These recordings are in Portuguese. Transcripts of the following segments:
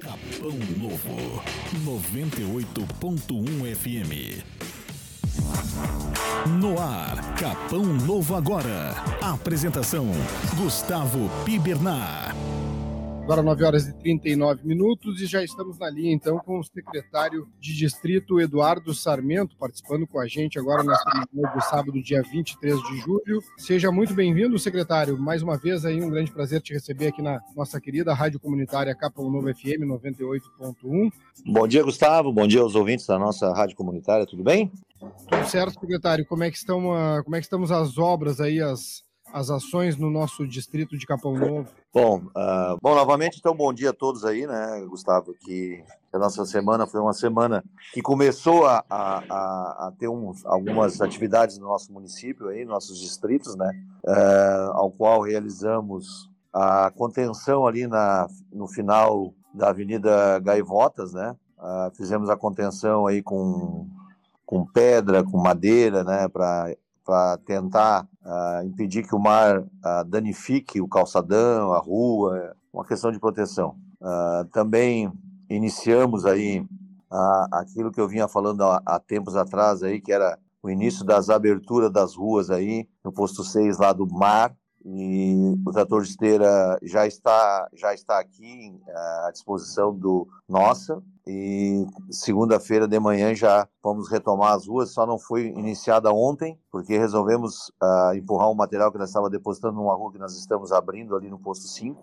Capão Novo 98.1 FM. No ar, Capão Novo agora. Apresentação: Gustavo Pibernar. Agora 9 horas e 39 minutos e já estamos na linha então com o secretário de distrito Eduardo Sarmento participando com a gente agora nesta manhã de sábado, dia 23 de julho. Seja muito bem-vindo, secretário. Mais uma vez aí um grande prazer te receber aqui na nossa querida Rádio Comunitária Capão Novo FM 98.1. Bom dia, Gustavo. Bom dia aos ouvintes da nossa Rádio Comunitária. Tudo bem? Tudo certo, secretário. Como é que estão, uh, como é que estamos as obras aí, as as ações no nosso distrito de Capão Novo? Bom, uh, bom, novamente, então, bom dia a todos aí, né, Gustavo, que a nossa semana foi uma semana que começou a, a, a ter uns, algumas atividades no nosso município aí, nossos distritos, né, uh, ao qual realizamos a contenção ali na, no final da Avenida Gaivotas, né, uh, fizemos a contenção aí com, com pedra, com madeira, né, para para tentar uh, impedir que o mar uh, danifique o calçadão, a rua, uma questão de proteção. Uh, também iniciamos aí aquilo que eu vinha falando há, há, tempos atrás aí, que era o início das aberturas das ruas aí, no posto 6 lá do mar, e o trator de esteira já está já está aqui à disposição do nossa e segunda-feira de manhã já vamos retomar as ruas. Só não foi iniciada ontem, porque resolvemos uh, empurrar um material que nós estava depositando numa rua que nós estamos abrindo ali no posto 5.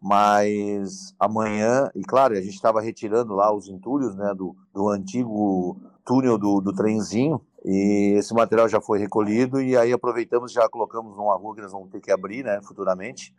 Mas amanhã, e claro, a gente estava retirando lá os entulhos né, do, do antigo túnel do, do trenzinho, e esse material já foi recolhido, e aí aproveitamos já colocamos numa rua que nós vamos ter que abrir né, futuramente,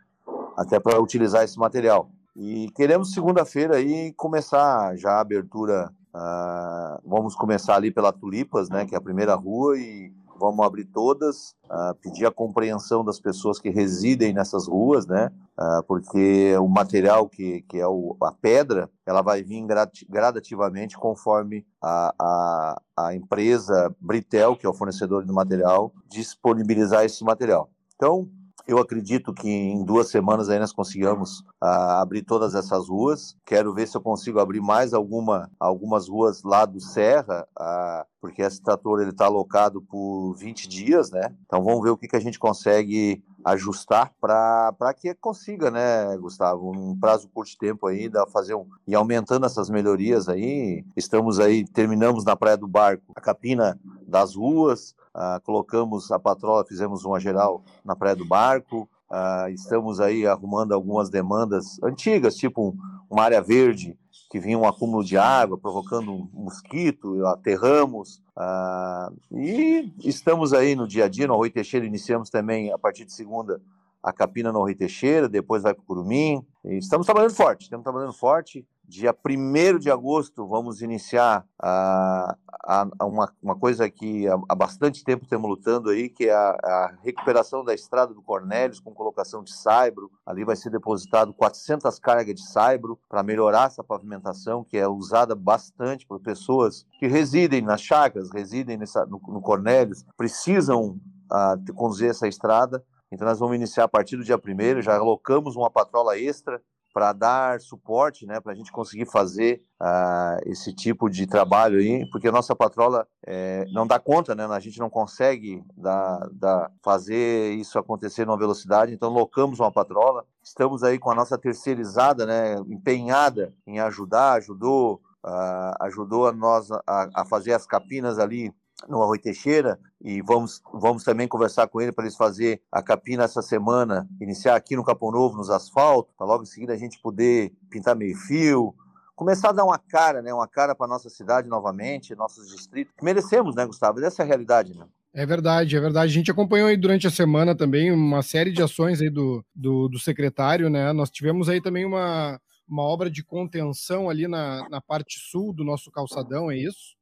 até para utilizar esse material. E queremos segunda-feira aí começar já a abertura. Uh, vamos começar ali pela Tulipas, né, que é a primeira rua, e vamos abrir todas, uh, pedir a compreensão das pessoas que residem nessas ruas, né, uh, porque o material que, que é o, a pedra, ela vai vir gradativamente conforme a, a, a empresa Britel, que é o fornecedor do material, disponibilizar esse material. Então, eu acredito que em duas semanas aí nós consigamos uh, abrir todas essas ruas. Quero ver se eu consigo abrir mais alguma, algumas ruas lá do Serra, uh, porque esse trator ele está alocado por 20 dias, né? Então vamos ver o que, que a gente consegue ajustar para que consiga, né, Gustavo, um prazo curto de tempo ainda fazer um e aumentando essas melhorias aí. Estamos aí terminamos na Praia do Barco a capina das ruas, Uh, colocamos a patrola, fizemos uma geral na Praia do Barco, uh, estamos aí arrumando algumas demandas antigas, tipo um, uma área verde que vinha um acúmulo de água, provocando mosquito, aterramos, uh, e estamos aí no dia a dia, no Arroio Teixeira, iniciamos também, a partir de segunda, a capina no Arroio Teixeira, depois vai para o Curumim, estamos trabalhando forte, estamos trabalhando forte, Dia 1 de agosto, vamos iniciar a, a, a uma, uma, coisa que há, há, bastante tempo estamos lutando aí, que é a, a, recuperação da estrada do Cornélios com colocação de saibro. Ali vai ser depositado 400 cargas de saibro para melhorar essa pavimentação, que é usada bastante por pessoas que residem nas chácaras, residem nessa, no, no Cornélios, precisam uh, conduzir essa estrada. Então, nós vamos iniciar a partir do dia 1 já alocamos uma patrola extra para dar suporte, né, para a gente conseguir fazer uh, esse tipo de trabalho aí, porque a nossa patrola é, não dá conta, né, a gente não consegue dar, dar, fazer isso acontecer numa velocidade, então locamos uma patrola, estamos aí com a nossa terceirizada, né, empenhada em ajudar, ajudou, uh, ajudou a nós a, a fazer as capinas ali no Arroio Teixeira e vamos, vamos também conversar com ele para eles fazer a capina essa semana, iniciar aqui no Capão Novo, nos asfaltos, para logo em seguida a gente poder pintar meio fio, começar a dar uma cara, né, uma cara para nossa cidade novamente, nossos distritos. Merecemos, né, Gustavo? Essa é a realidade, né? É verdade, é verdade. A gente acompanhou aí durante a semana também uma série de ações aí do, do, do secretário, né? Nós tivemos aí também uma, uma obra de contenção ali na, na parte sul do nosso calçadão, é isso?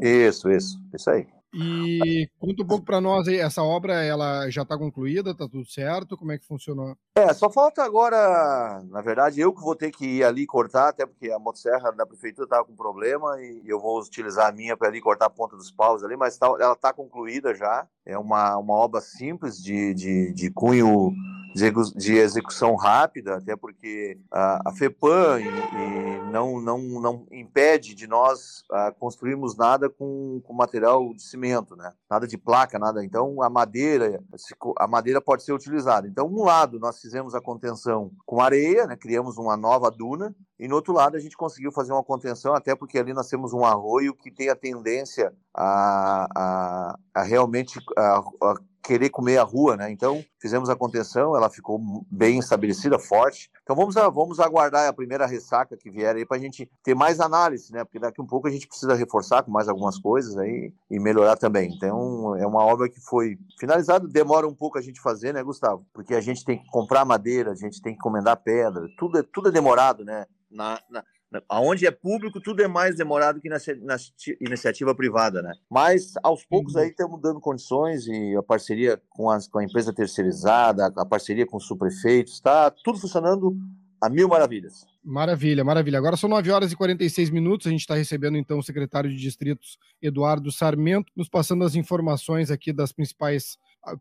Isso, isso, isso aí. E conta um pouco para nós aí, essa obra ela já está concluída, está tudo certo? Como é que funcionou? É, só falta agora, na verdade, eu que vou ter que ir ali cortar, até porque a motosserra da prefeitura estava com problema e eu vou utilizar a minha para ali cortar a ponta dos paus ali, mas tá, ela está concluída já. É uma, uma obra simples de, de, de cunho de execução rápida, até porque a, a FEPAM não, não, não impede de nós construirmos nada com, com material de cimento, né? Nada de placa, nada. Então a madeira, a madeira pode ser utilizada. Então, um lado nós fizemos a contenção com areia, né? Criamos uma nova duna e no outro lado a gente conseguiu fazer uma contenção, até porque ali nós temos um arroio que tem a tendência a, a, a realmente a querer comer a rua, né? Então fizemos a contenção, ela ficou bem estabelecida, forte. Então vamos, a, vamos aguardar a primeira ressaca que vier aí para a gente ter mais análise, né? Porque daqui um pouco a gente precisa reforçar com mais algumas coisas aí e melhorar também. Então é uma obra que foi finalizada, demora um pouco a gente fazer, né, Gustavo? Porque a gente tem que comprar madeira, a gente tem que encomendar pedra, tudo é, tudo é demorado, né? Na, na, Aonde é público, tudo é mais demorado que na, na, iniciativa privada, né? Mas aos poucos aí estamos dando condições e a parceria com, as, com a empresa terceirizada, a parceria com os subprefeitos, está tudo funcionando a mil maravilhas. Maravilha, maravilha. Agora são 9 horas e 46 minutos. A gente está recebendo então o secretário de distritos, Eduardo Sarmento, nos passando as informações aqui das principais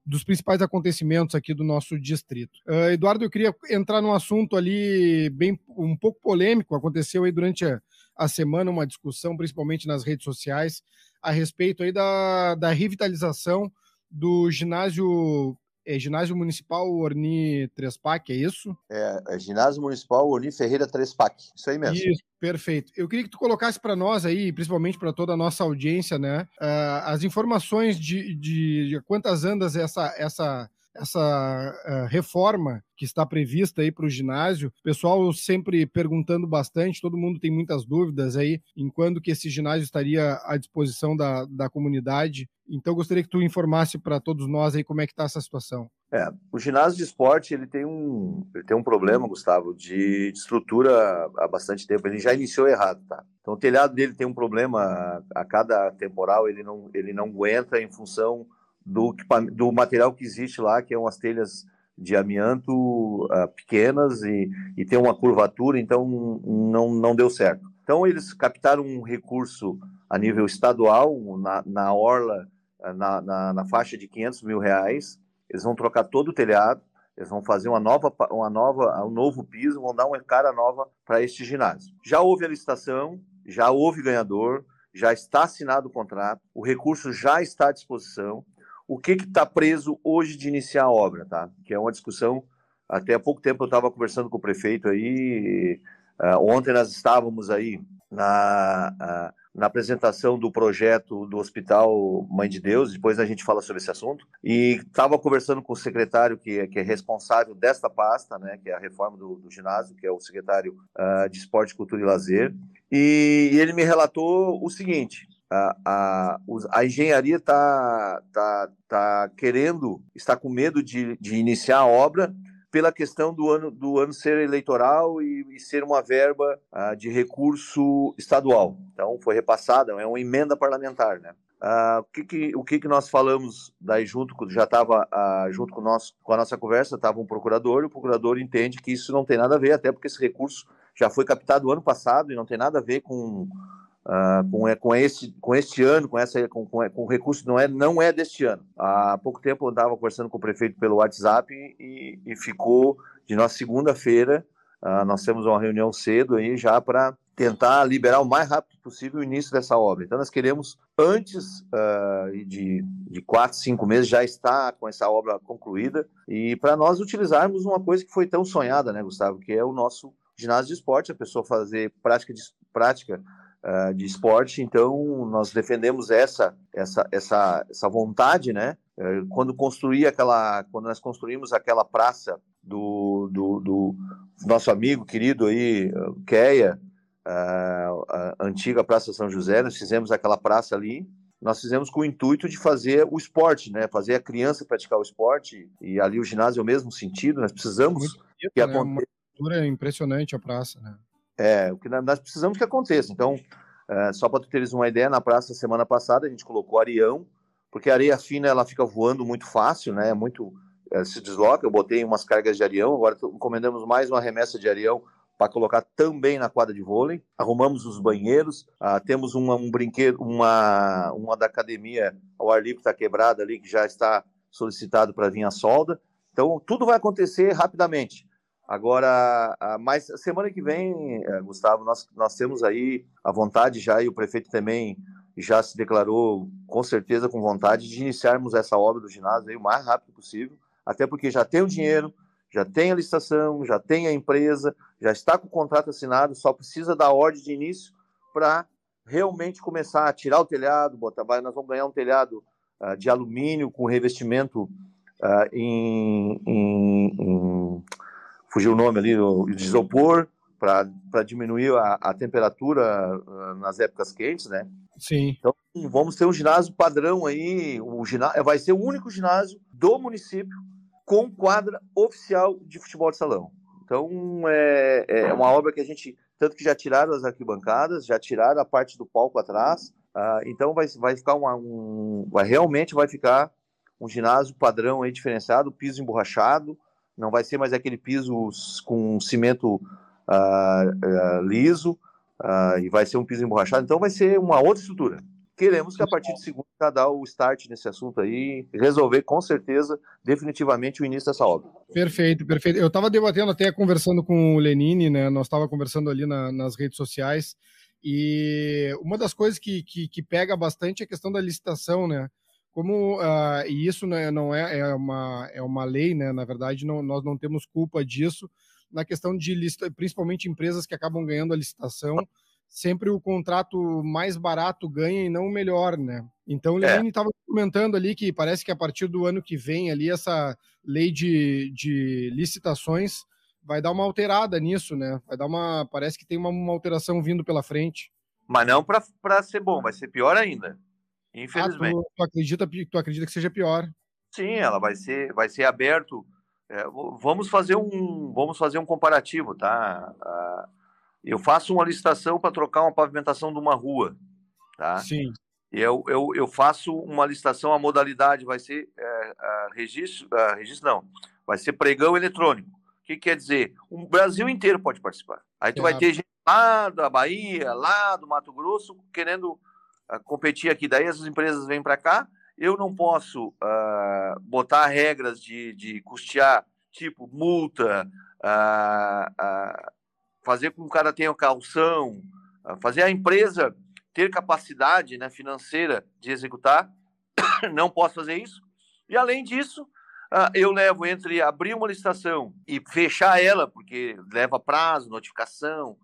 dos principais acontecimentos aqui do nosso distrito. Uh, Eduardo, eu queria entrar num assunto ali bem um pouco polêmico. Aconteceu aí durante a, a semana uma discussão, principalmente nas redes sociais, a respeito aí da, da revitalização do ginásio é Ginásio Municipal Orni Trespac, é isso? É, é Ginásio Municipal Orni Ferreira Trespac, isso aí mesmo. Isso, perfeito. Eu queria que tu colocasse para nós aí, principalmente para toda a nossa audiência, né, uh, as informações de, de, de quantas andas essa, essa essa uh, reforma que está prevista aí para o ginásio. Pessoal sempre perguntando bastante, todo mundo tem muitas dúvidas aí em quando que esse ginásio estaria à disposição da, da comunidade. Então, gostaria que tu informasse para todos nós aí como é que está essa situação. É, o ginásio de esporte ele tem um, ele tem um problema, Gustavo, de, de estrutura há bastante tempo. Ele já iniciou errado, tá? Então, o telhado dele tem um problema a cada temporal, ele não, ele não aguenta em função do, do material que existe lá, que é umas telhas de amianto uh, pequenas e, e tem uma curvatura, então não, não deu certo. Então eles captaram um recurso a nível estadual, na, na orla, ah, na, na, na, faixa de 500 mil reais, eles vão trocar todo o telhado, eles vão fazer uma nova, uma nova, um novo piso, vão dar uma cara nova para este ginásio. Já houve a licitação, já houve ganhador, já está assinado o contrato, o recurso já está à disposição, o que está preso hoje de iniciar a obra, tá? Que é uma discussão. Até há pouco tempo eu estava conversando com o prefeito aí. Uh, ontem nós estávamos aí na, uh, na apresentação do projeto do Hospital Mãe de Deus. Depois a gente fala sobre esse assunto. E estava conversando com o secretário que, é, que é responsável desta pasta, né? Que é a reforma do, do ginásio, que é o secretário uh, de Esporte, Cultura e Lazer. E, e ele me relatou o seguinte: a, a, a engenharia está tá, tá querendo, está com medo de, de iniciar a obra pela questão do ano, do ano ser eleitoral e, e ser uma verba uh, de recurso estadual. Então, foi repassada, é uma emenda parlamentar, né? Uh, o que, que, o que, que nós falamos daí junto, já estava uh, junto com, nós, com a nossa conversa, estava um procurador, e o procurador entende que isso não tem nada a ver, até porque esse recurso já foi captado ano passado e não tem nada a ver com Uh, com, com, esse, com este ano, com, essa, com, com, com recurso não é, não é deste ano. Há pouco tempo eu estava conversando com o prefeito pelo WhatsApp e, e ficou de nossa segunda-feira. Uh, nós temos uma reunião cedo aí já para tentar liberar o mais rápido possível o início dessa obra. Então, nós queremos, antes uh, de, de quatro, cinco meses, já estar com essa obra concluída e para nós utilizarmos uma coisa que foi tão sonhada, né, Gustavo, que é o nosso ginásio de esporte, a pessoa fazer prática de prática uh, de esporte, então nós defendemos essa essa essa, essa vontade, né? Uh, quando construir aquela, quando nós construímos aquela praça do, do, do nosso amigo querido aí, Keia, uh, a antiga Praça São José, nós fizemos aquela praça ali, nós fizemos com o intuito de fazer o esporte, né? Fazer a criança praticar o esporte e ali o ginásio é o mesmo sentido. Nós precisamos Muito que né? aconteça. Uma impressionante a praça, né? É, o que nós precisamos que aconteça. Então, é, só para tu teres uma ideia, na praça semana passada a gente colocou areião, porque a areia fina ela fica voando muito fácil, né? Muito é, se desloca. Eu botei umas cargas de areião, agora encomendamos mais uma remessa de areião para colocar também na quadra de vôlei. Arrumamos os banheiros, ah, temos uma, um brinquedo, uma, uma da academia ao ar livre está quebrada ali, que já está solicitado para vir a solda. Então, tudo vai acontecer rapidamente. Agora, mas semana que vem, eh, Gustavo, nós, nós temos aí a vontade já, e o prefeito também já se declarou com certeza com vontade de iniciarmos essa obra do ginásio aí o mais rápido possível, até porque já tem o dinheiro, já tem a licitação, já tem a empresa, já está com o contrato assinado, só precisa da ordem de início para realmente começar a tirar o telhado, botar, vai, nós vamos ganhar um telhado uh, de alumínio com revestimento uh, em, em, em, fugiu o nome ali, de isopor, para diminuir a, a temperatura uh, nas épocas quentes, né? Sim. Então, vamos ter um ginásio padrão aí, o ginásio, vai ser o único ginásio do município com quadra oficial de futebol de salão. Então, é, é uma obra que a gente, tanto que já tiraram as arquibancadas, já tiraram a parte do palco atrás, uh, então vai, vai ficar uma, um, vai, realmente vai ficar um ginásio padrão aí diferenciado, piso emborrachado, não vai ser mais aquele piso com cimento uh, uh, liso, uh, e vai ser um piso emborrachado, então vai ser uma outra estrutura. Queremos que a partir de segunda dar o start nesse assunto aí, resolver com certeza, definitivamente, o início dessa obra. Perfeito, perfeito. Eu estava debatendo até conversando com o Lenine, né? Nós estava conversando ali na, nas redes sociais, e uma das coisas que, que, que, pega bastante é a questão da licitação, né? Como uh, e isso né, não é, é, uma, é uma lei, né? Na verdade, não, nós não temos culpa disso, na questão de lista, principalmente empresas que acabam ganhando a licitação, sempre o contrato mais barato ganha e não o melhor, né? Então o estava é. comentando ali que parece que a partir do ano que vem ali essa lei de, de licitações vai dar uma alterada nisso, né? Vai dar uma, parece que tem uma, uma alteração vindo pela frente. Mas não para ser bom, vai ser pior ainda. Infelizmente. Ah, tu, tu, acredita, tu acredita que seja pior? Sim, ela vai ser, vai ser aberto é, vamos fazer um vamos fazer um comparativo, tá? Uh, eu faço uma licitação para trocar uma pavimentação de uma rua, tá? Sim. Eu, eu, eu faço uma licitação, a modalidade vai ser é, registro, registro não, vai ser pregão eletrônico. O que quer dizer? O Brasil inteiro pode participar. Aí tu é. vai ter gente lá da Bahia, lá do Mato Grosso, querendo competir aqui. Daí as empresas vêm para cá eu não posso uh, botar regras de, de custear, tipo multa, uh, uh, fazer com que o cara tenha calção, fazer a empresa ter capacidade né, financeira de executar. Não posso fazer isso. E além disso, eu levo entre abrir uma licitação e fechar ela, porque leva prazo, notificação,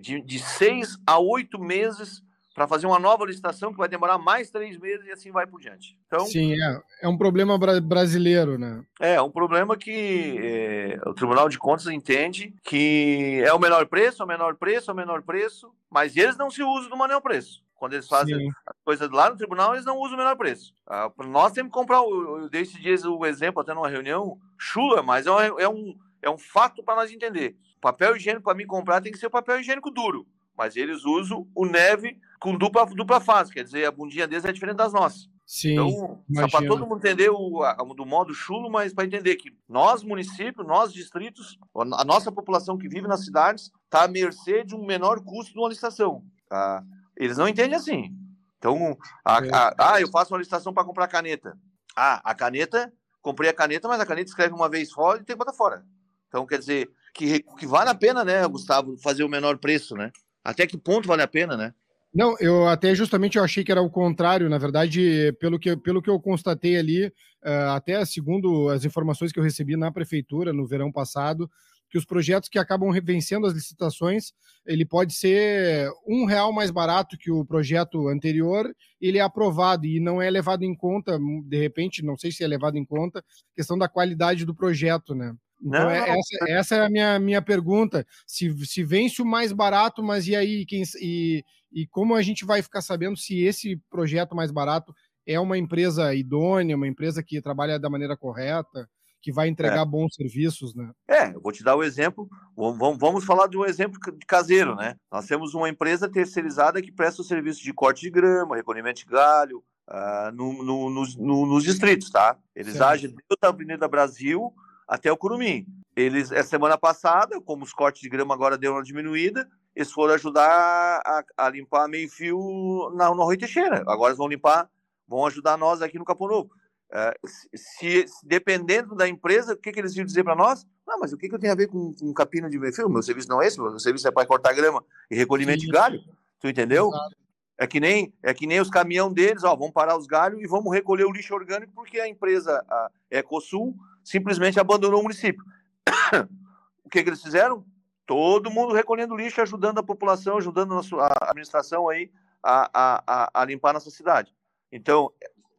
de, de seis a oito meses para fazer uma nova licitação que vai demorar mais três meses e assim vai por diante. Então, Sim, é, é um problema bra brasileiro, né? É, um problema que é, o Tribunal de Contas entende que é o menor preço, é o menor preço, é o menor preço, mas eles não se usam do menor preço. Quando eles fazem Sim. as coisas lá no tribunal, eles não usam o menor preço. Ah, nós temos que comprar, eu dei esses dias o exemplo até numa reunião, chula, mas é um, é um, é um fato para nós entender. Papel higiênico para mim comprar tem que ser papel higiênico duro, mas eles usam o neve com dupla, dupla face, quer dizer, a bundinha deles é diferente das nossas. Sim, então, só para todo mundo entender o, a, do modo chulo, mas para entender que nós, municípios, nós, distritos, a nossa população que vive nas cidades está à mercê de um menor custo de uma licitação. Tá? Eles não entendem assim. Então, a, é. a, ah, eu faço uma licitação para comprar caneta. Ah, a caneta, comprei a caneta, mas a caneta escreve uma vez fora e tem que botar fora. Então, quer dizer, que, que vale a pena, né, Gustavo, fazer o menor preço, né? Até que ponto vale a pena, né? Não, eu até justamente eu achei que era o contrário, na verdade, pelo que, pelo que eu constatei ali, uh, até segundo as informações que eu recebi na prefeitura no verão passado, que os projetos que acabam vencendo as licitações, ele pode ser um real mais barato que o projeto anterior, ele é aprovado e não é levado em conta, de repente, não sei se é levado em conta, questão da qualidade do projeto, né? Então, não, é, essa, essa, é a minha, minha pergunta. Se, se vence o mais barato, mas e aí? Quem, e, e como a gente vai ficar sabendo se esse projeto mais barato é uma empresa idônea, uma empresa que trabalha da maneira correta, que vai entregar é. bons serviços, né? É, eu vou te dar o um exemplo. Vamos, vamos falar de um exemplo caseiro, né? Nós temos uma empresa terceirizada que presta o serviço de corte de grama, recolhimento de galho, uh, no, no, nos, no, nos distritos, tá? Eles certo. agem da Avenida Brasil até o Curumim. Eles, a semana passada, como os cortes de grama agora deu uma diminuída, eles foram ajudar a, a limpar meio fio na, no Rui Teixeira. Agora eles vão limpar, vão ajudar nós aqui no Capão Novo. É, se, se, dependendo da empresa, o que, que eles iam dizer para nós? Ah, mas o que, que eu tenho a ver com, com capina de meu filho? Meu serviço não é esse, meu serviço é para cortar grama e recolhimento Sim. de galho. Tu entendeu? Exato. É que nem é que nem os caminhão deles, ó, vamos parar os galhos e vamos recolher o lixo orgânico porque a empresa a Ecosul simplesmente abandonou o município. o que, que eles fizeram? Todo mundo recolhendo lixo, ajudando a população, ajudando a, a administração aí a, a, a, limpar nossa cidade. Então,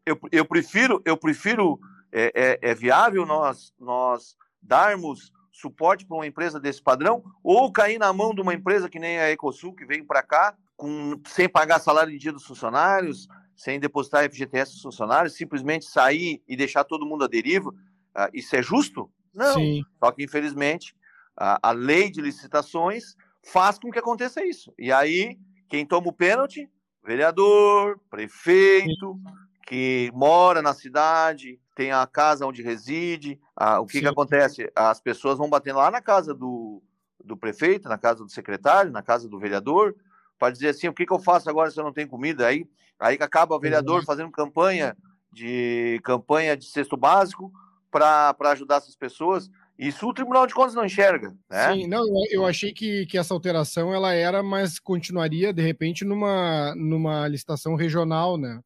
eu, eu prefiro, eu prefiro é, é, é viável nós, nós darmos suporte para uma empresa desse padrão ou cair na mão de uma empresa que nem a Ecosul, que veio para cá com, sem pagar salário em dia dos funcionários, sem depositar FGTS dos funcionários, simplesmente sair e deixar todo mundo à deriva. Uh, isso é justo? Não. Sim. Só que, infelizmente, a, a lei de licitações faz com que aconteça isso. E aí, quem toma o pênalti? Vereador, prefeito, Sim. que mora na cidade, tem a casa onde reside. Ah, o que, que acontece? As pessoas vão bater lá na casa do, do prefeito, na casa do secretário, na casa do vereador, para dizer assim, o que, que eu faço agora se eu não tenho comida? Aí, aí que acaba o vereador fazendo campanha de campanha de cesto básico para ajudar essas pessoas. Isso o Tribunal de Contas não enxerga, né? Sim, não, eu achei que, que essa alteração ela era, mas continuaria de repente numa, numa licitação regional, né?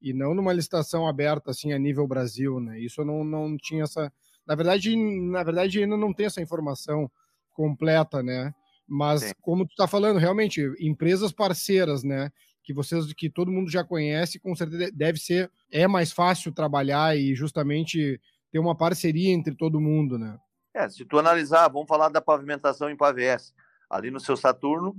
E não numa licitação aberta assim a nível Brasil, né? Isso eu não, não tinha essa, na verdade, na verdade ainda não tem essa informação completa, né? Mas Sim. como tu está falando, realmente empresas parceiras, né? Que vocês, que todo mundo já conhece, com certeza deve ser é mais fácil trabalhar e justamente ter uma parceria entre todo mundo, né? É, se tu analisar, vamos falar da pavimentação em Pavés, ali no seu Saturno,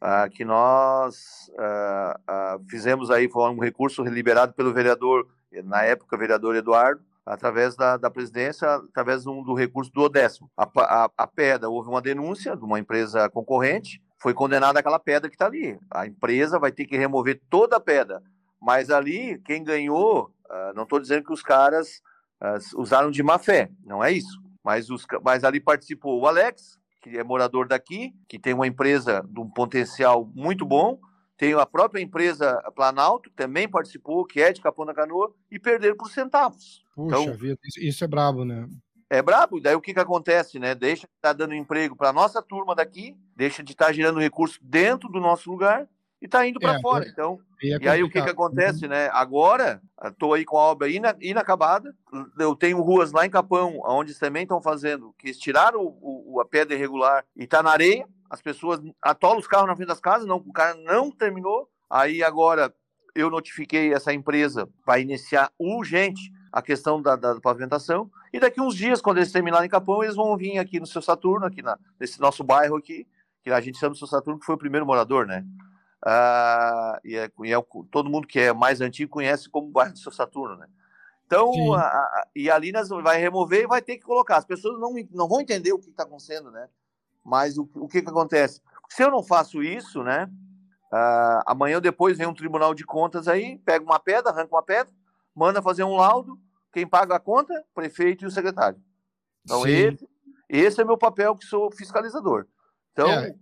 ah, que nós ah, ah, fizemos aí, foi um recurso liberado pelo vereador, na época, vereador Eduardo, através da, da presidência, através do recurso do Odécimo. A, a, a pedra, houve uma denúncia de uma empresa concorrente, foi condenada aquela pedra que está ali. A empresa vai ter que remover toda a pedra. Mas ali, quem ganhou, uh, não estou dizendo que os caras uh, usaram de má fé, não é isso. Mas, os, mas ali participou o Alex, que é morador daqui, que tem uma empresa de um potencial muito bom, tem a própria empresa Planalto, que também participou, que é de Capão da Canoa, e perderam por centavos. Puxa então, vida, isso é brabo, né? É brabo, daí o que, que acontece, né? Deixa de estar tá dando emprego para nossa turma daqui, deixa de estar tá gerando recurso dentro do nosso lugar e está indo para é, fora. É, então, é e aí o que, que acontece, uhum. né? Agora, estou aí com a obra ina, inacabada, eu tenho ruas lá em Capão, onde também estão fazendo, que tiraram o, o, a pedra irregular e está na areia, as pessoas atolam os carros na frente das casas, não, o cara não terminou. Aí agora eu notifiquei essa empresa para iniciar urgente a questão da, da, pavimentação. E daqui uns dias, quando eles terminarem em Capão, eles vão vir aqui no seu Saturno, aqui na, nesse nosso bairro aqui, que a gente chama de seu Saturno, que foi o primeiro morador, né? Ah, e, é, e é, todo mundo que é mais antigo conhece como bairro do seu Saturno, né? Então, a, a, e ali nós vai remover e vai ter que colocar. As pessoas não, não vão entender o que está acontecendo, né? Mas o, o que, que acontece? Se eu não faço isso, né? Uh, amanhã ou depois vem um tribunal de contas aí, pega uma pedra, arranca uma pedra, manda fazer um laudo, quem paga a conta? Prefeito e o secretário. Então, esse, esse é meu papel, que sou fiscalizador. Então. É.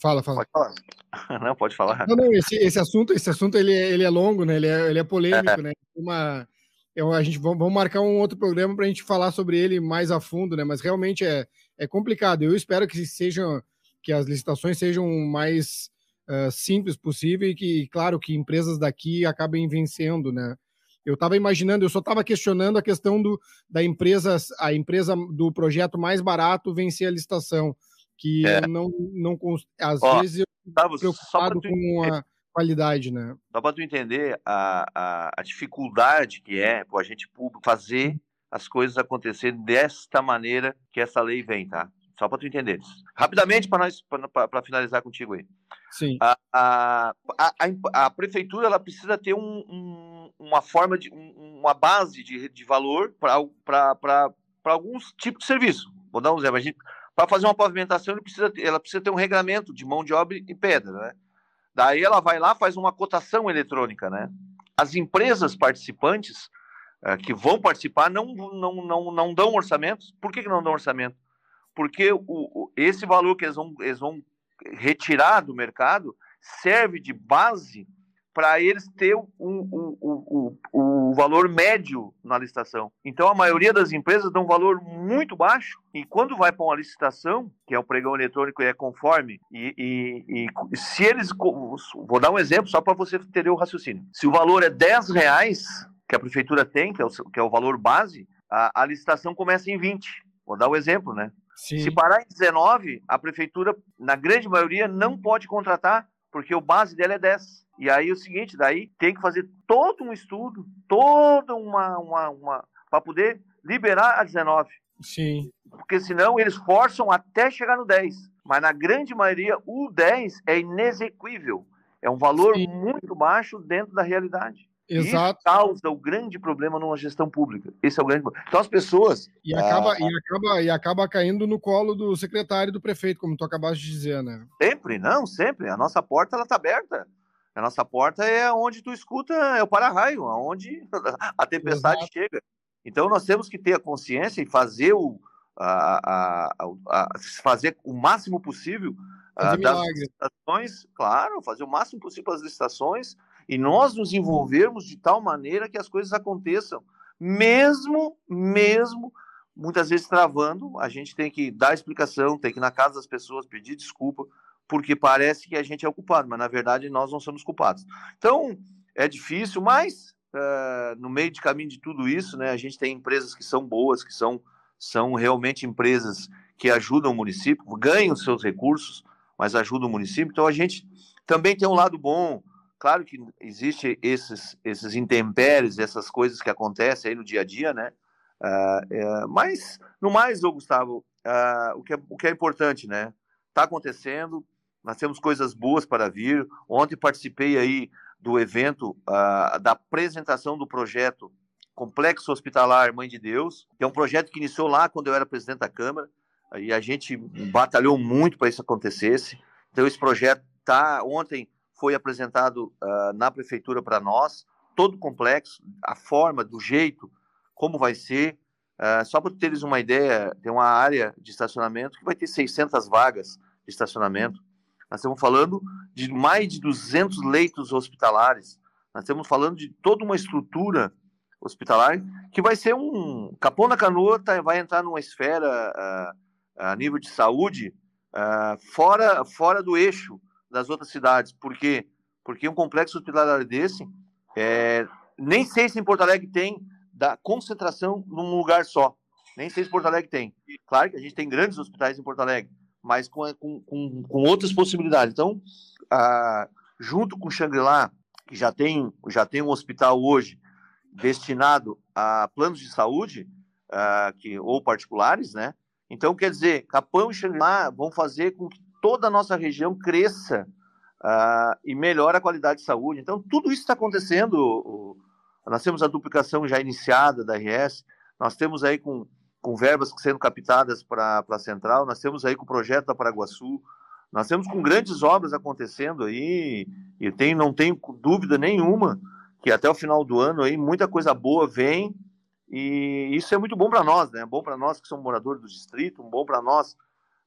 Fala, fala. Pode falar. Não, pode falar. Não, não, esse, esse assunto, esse assunto ele, é, ele é longo, né? Ele é, ele é polêmico, é. né? Uma, é, a gente vamos marcar um outro programa para a gente falar sobre ele mais a fundo, né? Mas realmente é, é complicado. Eu espero que sejam que as licitações sejam mais uh, simples possível e que, claro, que empresas daqui acabem vencendo, né? Eu estava imaginando, eu só estava questionando a questão do, da empresa, a empresa do projeto mais barato vencer a licitação, que é. não, não, às Ó, vezes eu estou preocupado com a qualidade, né? Só para tu entender a, a, a, dificuldade que é o agente público fazer as coisas acontecerem desta maneira que essa lei vem, tá? Só para tu entender. Rapidamente, para nós para finalizar contigo aí. Sim. A, a, a, a, prefeitura ela precisa ter um, um, uma forma de um, uma base de, de valor para alguns tipos de serviço. Vou dar um exemplo. Para fazer uma pavimentação, precisa, ela precisa ter um regramento de mão de obra e pedra, né? Daí ela vai lá, faz uma cotação eletrônica, né? As empresas participantes uh, que vão participar não, não, não, não dão orçamentos. Por que, que não dão orçamento? porque o, o, esse valor que eles vão, eles vão retirar do mercado serve de base para eles ter o, o, o, o, valor médio na licitação. Então, a maioria das empresas dão um valor muito baixo, e quando vai para uma licitação, que é o pregão eletrônico e é conforme, e, e, e se eles. Vou dar um exemplo só para você ter o raciocínio. Se o valor é 10 reais, que a prefeitura tem, que é o, que é o valor base, a, a licitação começa em 20. Vou dar o um exemplo, né? Sim. Se parar em 19, a prefeitura, na grande maioria, não pode contratar, porque o base dela é 10. E aí é o seguinte, daí tem que fazer todo um estudo, toda uma, uma, uma para poder liberar a 19. Sim. Porque senão eles forçam até chegar no 10. Mas na grande maioria, o 10 é inexequível. É um valor Sim. muito baixo dentro da realidade. Exato. Isso causa o grande problema numa gestão pública. Esse é o grande problema. Então as pessoas. E acaba, ah, e acaba, e acaba caindo no colo do secretário e do prefeito, como tu acabaste de dizer, né? Sempre, não, sempre. A nossa porta ela está aberta. A nossa porta é onde tu escuta, é o para-raio, onde a tempestade Exato. chega. Então nós temos que ter a consciência e fazer o, a, a, a, fazer o máximo possível uh, das licitações, claro, fazer o máximo possível as licitações e nós nos envolvermos de tal maneira que as coisas aconteçam, mesmo, mesmo muitas vezes travando, a gente tem que dar explicação, tem que ir na casa das pessoas pedir desculpa, porque parece que a gente é o culpado, mas na verdade nós não somos culpados. Então, é difícil, mas uh, no meio de caminho de tudo isso, né, a gente tem empresas que são boas, que são, são realmente empresas que ajudam o município, ganham seus recursos, mas ajudam o município. Então, a gente também tem um lado bom. Claro que existe esses, esses intempéries, essas coisas que acontecem aí no dia a dia, né? Uh, mas, no mais, ô Gustavo, uh, o, que é, o que é importante, né? Está acontecendo, nós temos coisas boas para vir. Ontem participei aí do evento uh, da apresentação do projeto Complexo Hospitalar Mãe de Deus, que é um projeto que iniciou lá quando eu era presidente da Câmara, e a gente batalhou muito para isso acontecesse. Então esse projeto tá ontem foi apresentado uh, na prefeitura para nós, todo complexo, a forma, do jeito, como vai ser. Uh, só para teres uma ideia, tem uma área de estacionamento que vai ter 600 vagas de estacionamento. Nós estamos falando de mais de 200 leitos hospitalares. Nós estamos falando de toda uma estrutura hospitalar que vai ser um. Capão da Canoa tá, vai entrar numa esfera uh, a nível de saúde uh, fora, fora do eixo das outras cidades. Por quê? Porque um complexo hospitalar desse, é, nem sei se em Porto Alegre tem da concentração num lugar só. Nem sei se Porto Alegre tem. Claro que a gente tem grandes hospitais em Porto Alegre, mas com, com, com, com outras possibilidades. Então, junto com Shangri-La, que já tem, já tem um hospital hoje destinado a planos de saúde, ah, que, ou particulares, né? Então, quer dizer, Capão e Shangri-La vão fazer com que toda a nossa região cresça ah, e melhore a qualidade de saúde. Então, tudo isso está acontecendo. Nós temos a duplicação já iniciada da RS, nós temos aí com com verbas sendo captadas para a central, nós temos aí com o projeto da Paraguaçu, nós temos com grandes obras acontecendo aí, e tem, não tenho dúvida nenhuma que até o final do ano aí muita coisa boa vem, e isso é muito bom para nós, né? Bom para nós que somos moradores do distrito, bom para nós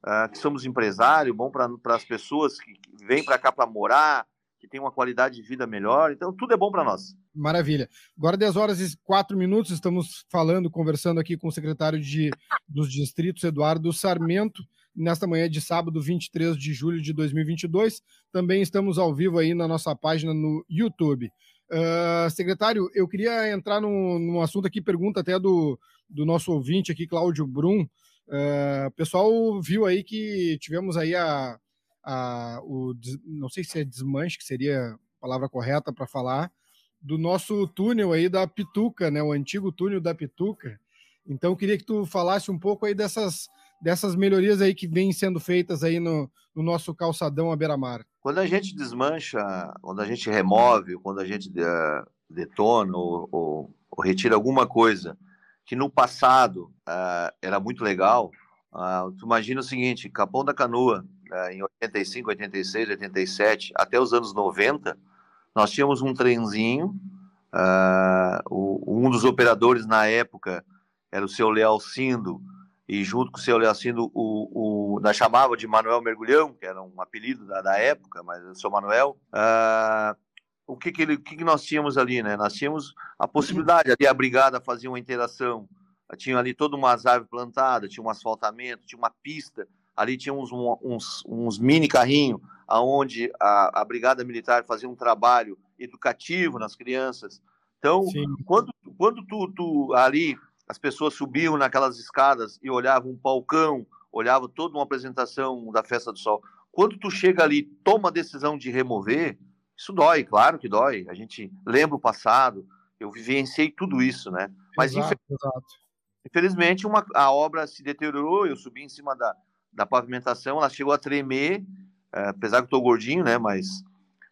uh, que somos empresários, bom para as pessoas que, que vêm para cá para morar, que tem uma qualidade de vida melhor. Então, tudo é bom para nós. Maravilha. Agora, 10 horas e 4 minutos, estamos falando, conversando aqui com o secretário de, dos distritos, Eduardo Sarmento, nesta manhã de sábado, 23 de julho de 2022. Também estamos ao vivo aí na nossa página no YouTube. Uh, secretário, eu queria entrar num, num, assunto aqui, pergunta até do, do nosso ouvinte aqui, Cláudio Brum. Uh, o pessoal viu aí que tivemos aí a, a, o, não sei se é desmanche, que seria a palavra correta para falar, do nosso túnel aí da Pituca, né? O antigo túnel da Pituca. Então, queria que tu falasse um pouco aí dessas, dessas melhorias aí que vêm sendo feitas aí no, no nosso calçadão à beira-mar. Quando a gente desmancha, quando a gente remove, quando a gente uh, detona ou, ou, ou, retira alguma coisa que no passado uh, era muito legal, uh, tu imagina o seguinte, Capão da Canoa, em 85, 86, 87, até os anos 90, nós tínhamos um trenzinho, uh, o, um dos operadores na época era o seu Lealcindo, e junto com o seu Lealcindo, o, o, nós chamava de Manuel Mergulhão, que era um apelido da, da época, mas o seu Manuel, uh, o que que, ele, o que que nós tínhamos ali, né? Nós tínhamos a possibilidade ali a brigada fazia uma interação, tinha ali toda uma árvore plantada, tinha um asfaltamento, tinha uma pista, ali tinha uns, uns, uns mini carrinhos aonde a, a brigada militar fazia um trabalho educativo nas crianças. Então, Sim. quando quando tu, tu ali as pessoas subiam naquelas escadas e olhavam um palcão, olhavam toda uma apresentação da festa do sol. Quando tu chega ali, toma a decisão de remover, isso dói, claro que dói. A gente lembra o passado, eu vivenciei tudo isso, né? Mas exato, exato. infelizmente uma, a obra se deteriorou, eu subi em cima da, da pavimentação, ela chegou a tremer, é, apesar que eu estou gordinho, né? Mas,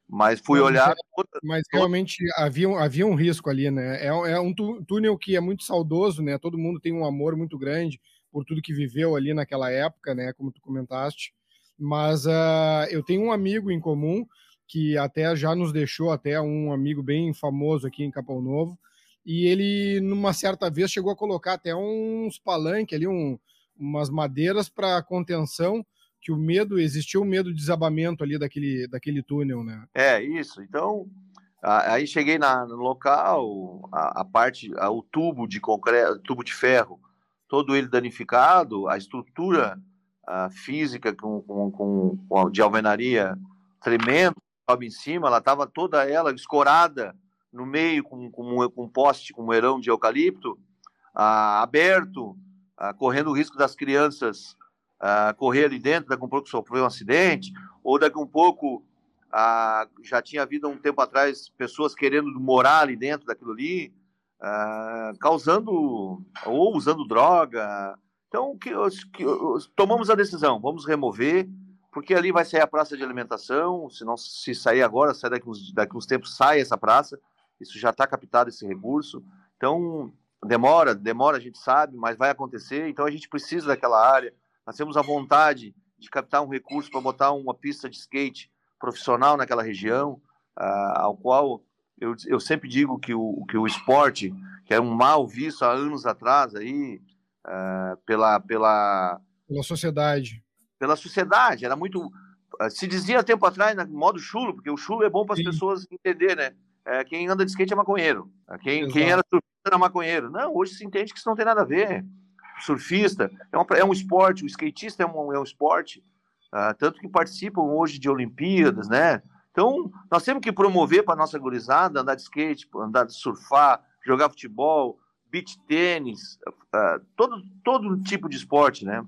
mas fui mas, olhar. Mas realmente havia, havia um risco ali, né? É, é um túnel que é muito saudoso, né? Todo mundo tem um amor muito grande por tudo que viveu ali naquela época, né? Como tu comentaste. Mas uh, eu tenho um amigo em comum que até já nos deixou, até um amigo bem famoso aqui em Capão Novo, e ele, numa certa vez, chegou a colocar até uns palanques ali, um, umas madeiras para contenção, que o medo, existia o medo de desabamento ali daquele, daquele túnel, né? É, isso. Então, aí cheguei na, no local, a, a parte, a, o tubo de concreto, tubo de ferro, todo ele danificado, a estrutura a física com, com, com, de alvenaria tremendo, em cima, ela estava toda ela escorada no meio com, com, com um poste, com um herão de eucalipto, ah, aberto, ah, correndo o risco das crianças ah, correr ali dentro, daqui a um pouco sofrer um acidente, ou daqui a um pouco ah, já tinha havido um tempo atrás pessoas querendo morar ali dentro daquilo ali, ah, causando ou usando droga. Então, que, que, tomamos a decisão, vamos remover, porque ali vai sair a praça de alimentação, se não se sair agora, sai daqui uns, daqui uns tempos, sai essa praça, isso já está captado esse recurso, então demora, demora, a gente sabe, mas vai acontecer, então a gente precisa daquela área, nós temos a vontade de captar um recurso para botar uma pista de skate profissional naquela região, uh, ao qual eu, eu sempre digo que o, que o esporte, que é um mal visto há anos atrás aí, uh, pela, pela... Pela sociedade pela sociedade. Era muito. Eh, se dizia tempo atrás, no modo chulo, porque o chulo é bom para as pessoas entender, né? É, quem anda de skate é maconheiro. É, quem, quem era surfista era maconheiro. Não, hoje se entende que isso não tem nada a ver. surfista é um, é um esporte, o skatista é um, é um esporte, uh, tanto que participam hoje de Olimpíadas, né? Então, nós temos que promover para a nossa gurizada andar de skate, andar de surfar, jogar futebol, beach tênis, uh, todo, todo tipo de esporte, né?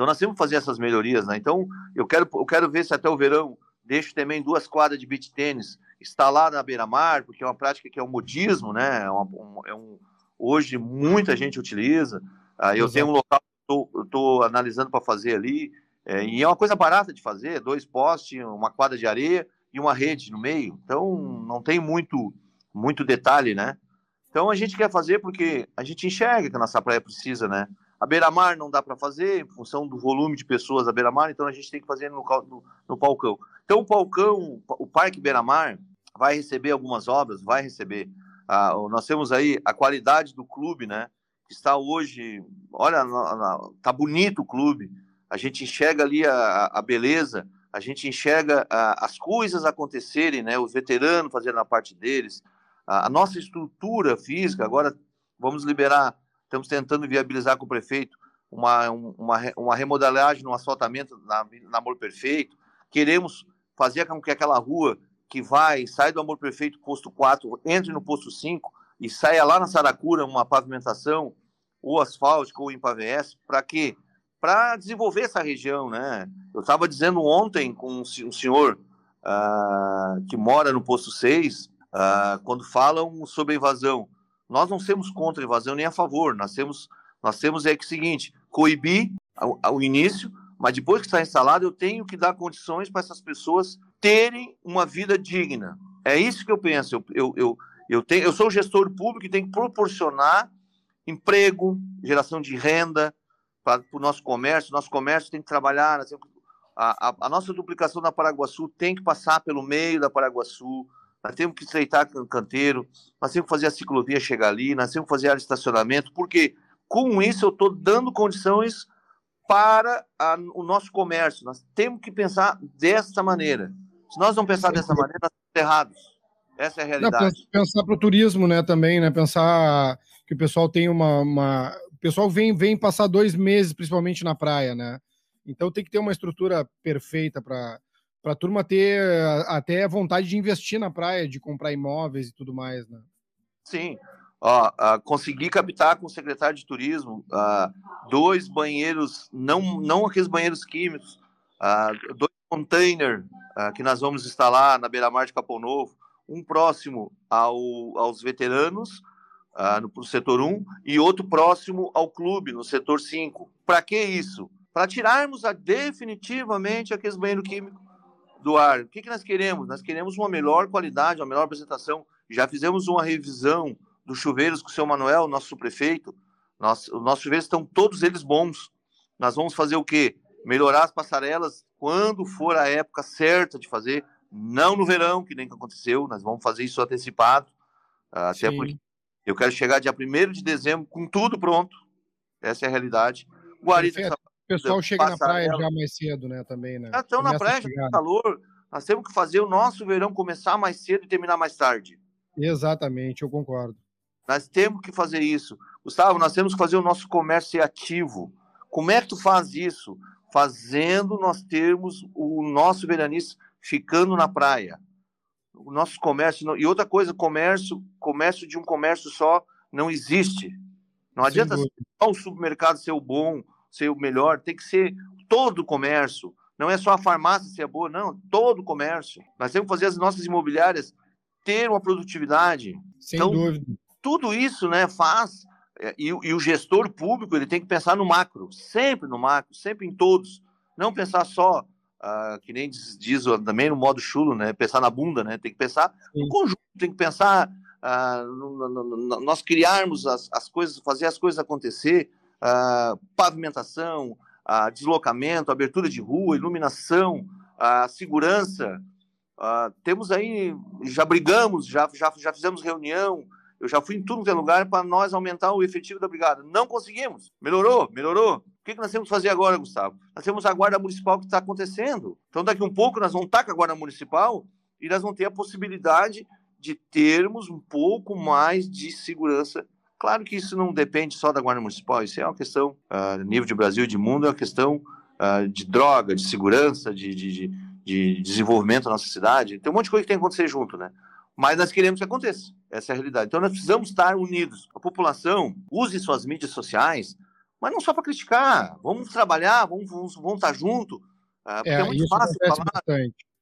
Então nós temos que fazer essas melhorias, né? Então eu quero, eu quero ver se até o verão deixo também duas quadras de beach tênis instalar na beira-mar, porque é uma prática que é um modismo, né? É, uma, um, é um, hoje muita gente utiliza. Ah, eu Exato. tenho um local que eu estou analisando para fazer ali, é, e é uma coisa barata de fazer, dois postes, uma quadra de areia e uma rede no meio. Então não tem muito, muito detalhe, né? Então a gente quer fazer porque a gente enxerga que a nossa praia precisa, né? A beira-mar não dá para fazer, em função do volume de pessoas da beira-mar, então a gente tem que fazer no, no, no palcão. Então, o palcão, o Parque Beira-Mar, vai receber algumas obras, vai receber. Ah, nós temos aí a qualidade do clube, né? Que está hoje, olha, tá bonito o clube. A gente enxerga ali a, a beleza, a gente enxerga a, as coisas acontecerem, né? Os veteranos fazendo a parte deles, a, a nossa estrutura física. Agora vamos liberar Estamos tentando viabilizar com o prefeito uma, uma, uma remodelagem no asfaltamento na, na Amor Perfeito. Queremos fazer com que aquela rua que vai, sai do Amor Perfeito, posto 4, entre no posto 5 e saia lá na Saracura uma pavimentação, ou asfáltica, ou em PVS, para quê? Para desenvolver essa região, né? Eu estava dizendo ontem com um senhor uh, que mora no posto 6, uh, ah, quando falam sobre a invasão, nós não temos contra a invasão nem a favor. Nós temos, nós temos é que o seguinte: coibir o início, mas depois que está instalado, eu tenho que dar condições para essas pessoas terem uma vida digna. É isso que eu penso. Eu, eu, eu, eu, tenho, eu sou gestor público e tenho que proporcionar emprego, geração de renda para o nosso comércio. Nosso comércio tem que trabalhar. A, a, a nossa duplicação da Paraguaçu tem que passar pelo meio da Paraguaçu nós temos que estreitar canteiro, nós temos que fazer a ciclovia chegar ali, nós temos que fazer área de estacionamento, porque com isso eu estou dando condições para a, o nosso comércio. Nós temos que pensar dessa maneira. Se nós não pensar dessa maneira, nós errados. Essa é a realidade. Não, pensar para o turismo, né, também, né? Pensar que o pessoal tem uma, uma... O pessoal vem, vem passar dois meses, principalmente na praia, né? Então tem que ter uma estrutura perfeita para para a turma ter até vontade de investir na praia, de comprar imóveis e tudo mais, né? Sim. Ó, uh, consegui captar com o secretário de turismo uh, dois banheiros, não, não aqueles banheiros químicos, uh, dois containers que nós vamos instalar na beira-mar de Capão Novo, um próximo ao, aos veteranos, no setor 1, e outro próximo ao clube, no setor 5. Para que isso? Para tirarmos a, definitivamente aqueles banheiros químicos do ar. O que, que nós queremos? Nós queremos uma melhor qualidade, uma melhor apresentação. Já fizemos uma revisão dos chuveiros com o seu Manuel, nosso prefeito. Os nossos chuveiros estão todos eles bons. Nós vamos fazer o quê? Melhorar as passarelas quando for a época certa de fazer, não no verão, que nem que aconteceu, nós vamos fazer isso antecipado, até Sim. porque eu quero chegar dia 1 de dezembro com tudo pronto. Essa é a realidade. Guarita pessoal chega na praia já mais cedo, né? Também, né? Já estão na praia, já tem calor. Nós temos que fazer o nosso verão começar mais cedo e terminar mais tarde. Exatamente, eu concordo. Nós temos que fazer isso. Gustavo, nós temos que fazer o nosso comércio ativo. Como é que tu faz isso? Fazendo nós termos o nosso veranista ficando na praia. O nosso comércio. E outra coisa, comércio, comércio de um comércio só não existe. Não adianta só o supermercado ser o bom, ser o melhor, tem que ser todo o comércio. Não é só a farmácia ser boa, não, todo o comércio. Nós temos que fazer as nossas imobiliárias ter uma produtividade. Sem então, dúvida. Tudo isso né, faz. É, e, e, o gestor público ele tem que pensar no macro, sempre no macro, sempre em todos. Não pensar só, uh, que nem diz, diz, também no modo chulo, né? Pensar na bunda, né? Tem que pensar Sim. no conjunto, tem que pensar uh, no, no, no, nós criarmos as, as coisas, fazer as coisas acontecer uh, pavimentação, uh, deslocamento, abertura de rua, iluminação, uh, segurança. Uh, temos aí, já brigamos, já, já, já fizemos reunião, eu já fui em tudo que é lugar para nós aumentar o efetivo da brigada. Não conseguimos. Melhorou? Melhorou. O que, que nós temos que fazer agora, Gustavo? Nós temos a guarda municipal que está acontecendo. Então, daqui um pouco, nós vamos estar com a guarda municipal e nós vamos ter a possibilidade de termos um pouco mais de segurança Claro que isso não depende só da Guarda Municipal, isso é uma questão, a uh, nível de Brasil e de mundo, é uma questão uh, de droga, de segurança, de, de, de, de, desenvolvimento da nossa cidade. Tem um monte de coisa que tem que acontecer junto, né? Mas nós queremos que aconteça, essa é a realidade. Então nós precisamos estar unidos. A população use suas mídias sociais, mas não só para criticar. Vamos trabalhar, vamos, vamos, vamos estar junto. Uh, porque é, é muito fácil falar.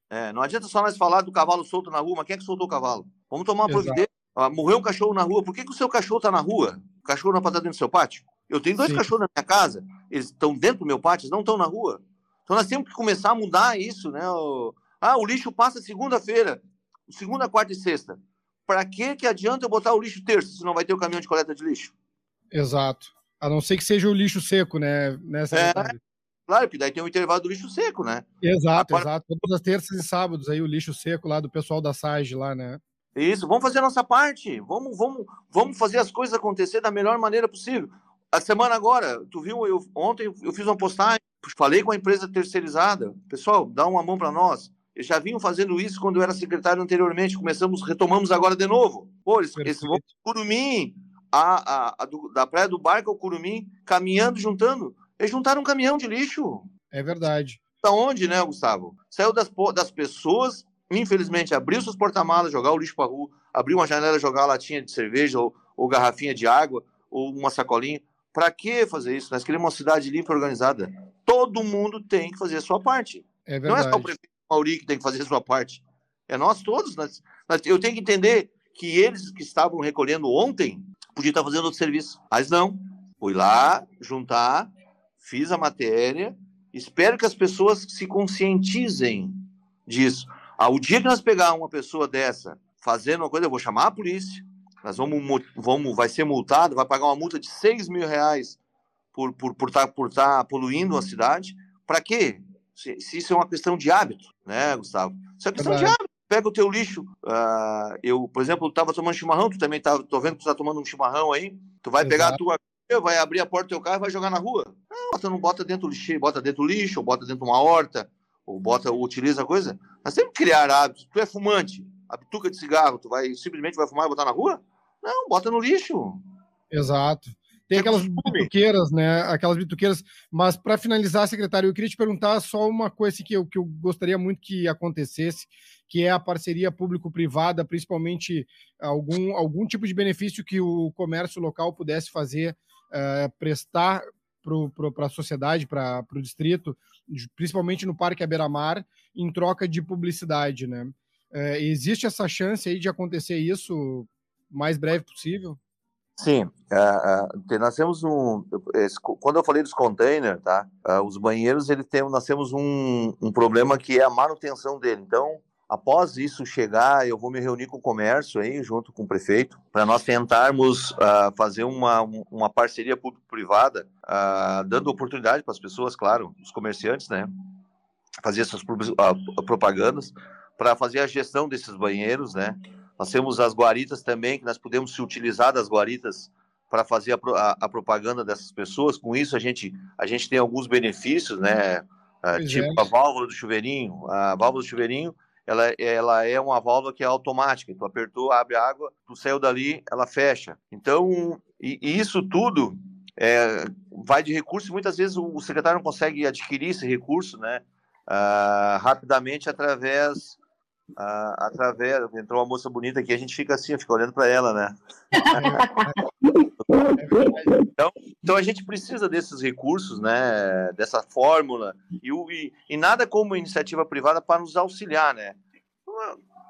É, não adianta só nós falar do cavalo solto na rua, mas quem é que soltou o cavalo? Vamos tomar uma providência ah, morreu um cachorro na rua, por que, que o seu cachorro está na rua? O cachorro não estar dentro do seu pátio? Eu tenho dois Sim. cachorros na minha casa, eles estão dentro do meu pátio, eles não estão na rua. Então nós temos que começar a mudar isso, né? O... Ah, o lixo passa segunda-feira, segunda, quarta e sexta. Para que que adianta eu botar o lixo terça se não vai ter o caminhão de coleta de lixo? Exato. A não ser que seja o lixo seco, né? Nessa é, claro, porque daí tem o intervalo do lixo seco, né? Exato, Agora... exato. Todas as terças e sábados aí o lixo seco lá do pessoal da SAGE lá, né? Isso, vamos fazer a nossa parte. Vamos, vamos, vamos fazer as coisas acontecer da melhor maneira possível. A semana agora, tu viu, eu, ontem eu fiz uma postagem, falei com a empresa terceirizada. Pessoal, dá uma mão para nós. Eles já vinham fazendo isso quando eu era secretário anteriormente. Começamos, retomamos agora de novo. Pô, eles, eles vão Curumim, a, a, a do, da Praia do Barco ao Curumim, caminhando, juntando. Eles juntaram um caminhão de lixo. É verdade. Da onde, né, Gustavo? Saiu das, das pessoas infelizmente, abriu seus porta-malas, jogar o lixo para rua, abrir uma janela, jogar uma latinha de cerveja ou, ou garrafinha de água ou uma sacolinha. Para que fazer isso? Nós queremos uma cidade limpa e organizada. Todo mundo tem que fazer a sua parte. É Não é só o prefeito Mauri que tem que fazer a sua parte. É nós todos. Nós, nós, eu tenho que entender que eles que estavam recolhendo ontem podiam estar fazendo outro serviço. Mas não. Fui lá, juntar, fiz a matéria. Espero que as pessoas se conscientizem disso. Ah, o dia que nós pegar uma pessoa dessa fazendo uma coisa, eu vou chamar a polícia. Nós vamos, vamos vai ser multado, vai pagar uma multa de 6 mil reais por estar por, por tá, por tá poluindo a cidade. Para quê? Se, se, isso é uma questão de hábito, né, Gustavo? Isso é questão de hábito. Pega o teu lixo. Uh, eu, por exemplo, estava tomando chimarrão, tu também tá, tô vendo que tu está tomando um chimarrão aí. Tu vai Exato. pegar a tua vai abrir a porta do teu carro e vai jogar na rua. Não, você não bota dentro do lixo, bota dentro do lixo, ou bota dentro de uma horta, ou bota ou utiliza a coisa. Nós temos que criar hábitos. Tu é fumante, a bituca de cigarro, tu vai simplesmente vai fumar e botar na rua? Não, bota no lixo. Exato. Tem aquelas bituqueiras, né? Aquelas bituqueiras. Mas para finalizar, secretário, eu queria te perguntar só uma coisa que eu, que eu gostaria muito que acontecesse, que é a parceria público-privada, principalmente algum, algum tipo de benefício que o comércio local pudesse fazer, uh, prestar para a sociedade, para o distrito, principalmente no Parque Abeira-Mar, em troca de publicidade, né? Uh, existe essa chance aí de acontecer isso o mais breve possível? Sim, uh, uh, nós temos um. Quando eu falei dos containers, tá? Uh, os banheiros, ele tem, nós temos um, um problema que é a manutenção dele. Então, após isso chegar, eu vou me reunir com o comércio aí, junto com o prefeito, para nós tentarmos fazer uma, uma parceria público-privada, dando oportunidade para as pessoas, claro, os comerciantes, né? Fazer essas propagandas, para fazer a gestão desses banheiros, né? Nós temos as guaritas também, que nós podemos se utilizar das guaritas para fazer a, a, a, propaganda dessas pessoas. Com isso, a gente, a gente tem alguns benefícios, né? Uh, tipo é. a válvula do chuveirinho. A válvula do chuveirinho, ela, ela é uma válvula que é automática. Tu apertou, abre a água, tu saiu dali, ela fecha. Então, e, e isso tudo é, vai de recurso. Muitas vezes o, o, secretário não consegue adquirir esse recurso, né? Uh, rapidamente através ah, através. Entrou uma moça bonita aqui, a gente fica assim, fica olhando para ela, né? então, então a gente precisa desses recursos, né? Dessa fórmula e, e, e nada como iniciativa privada para nos auxiliar, né?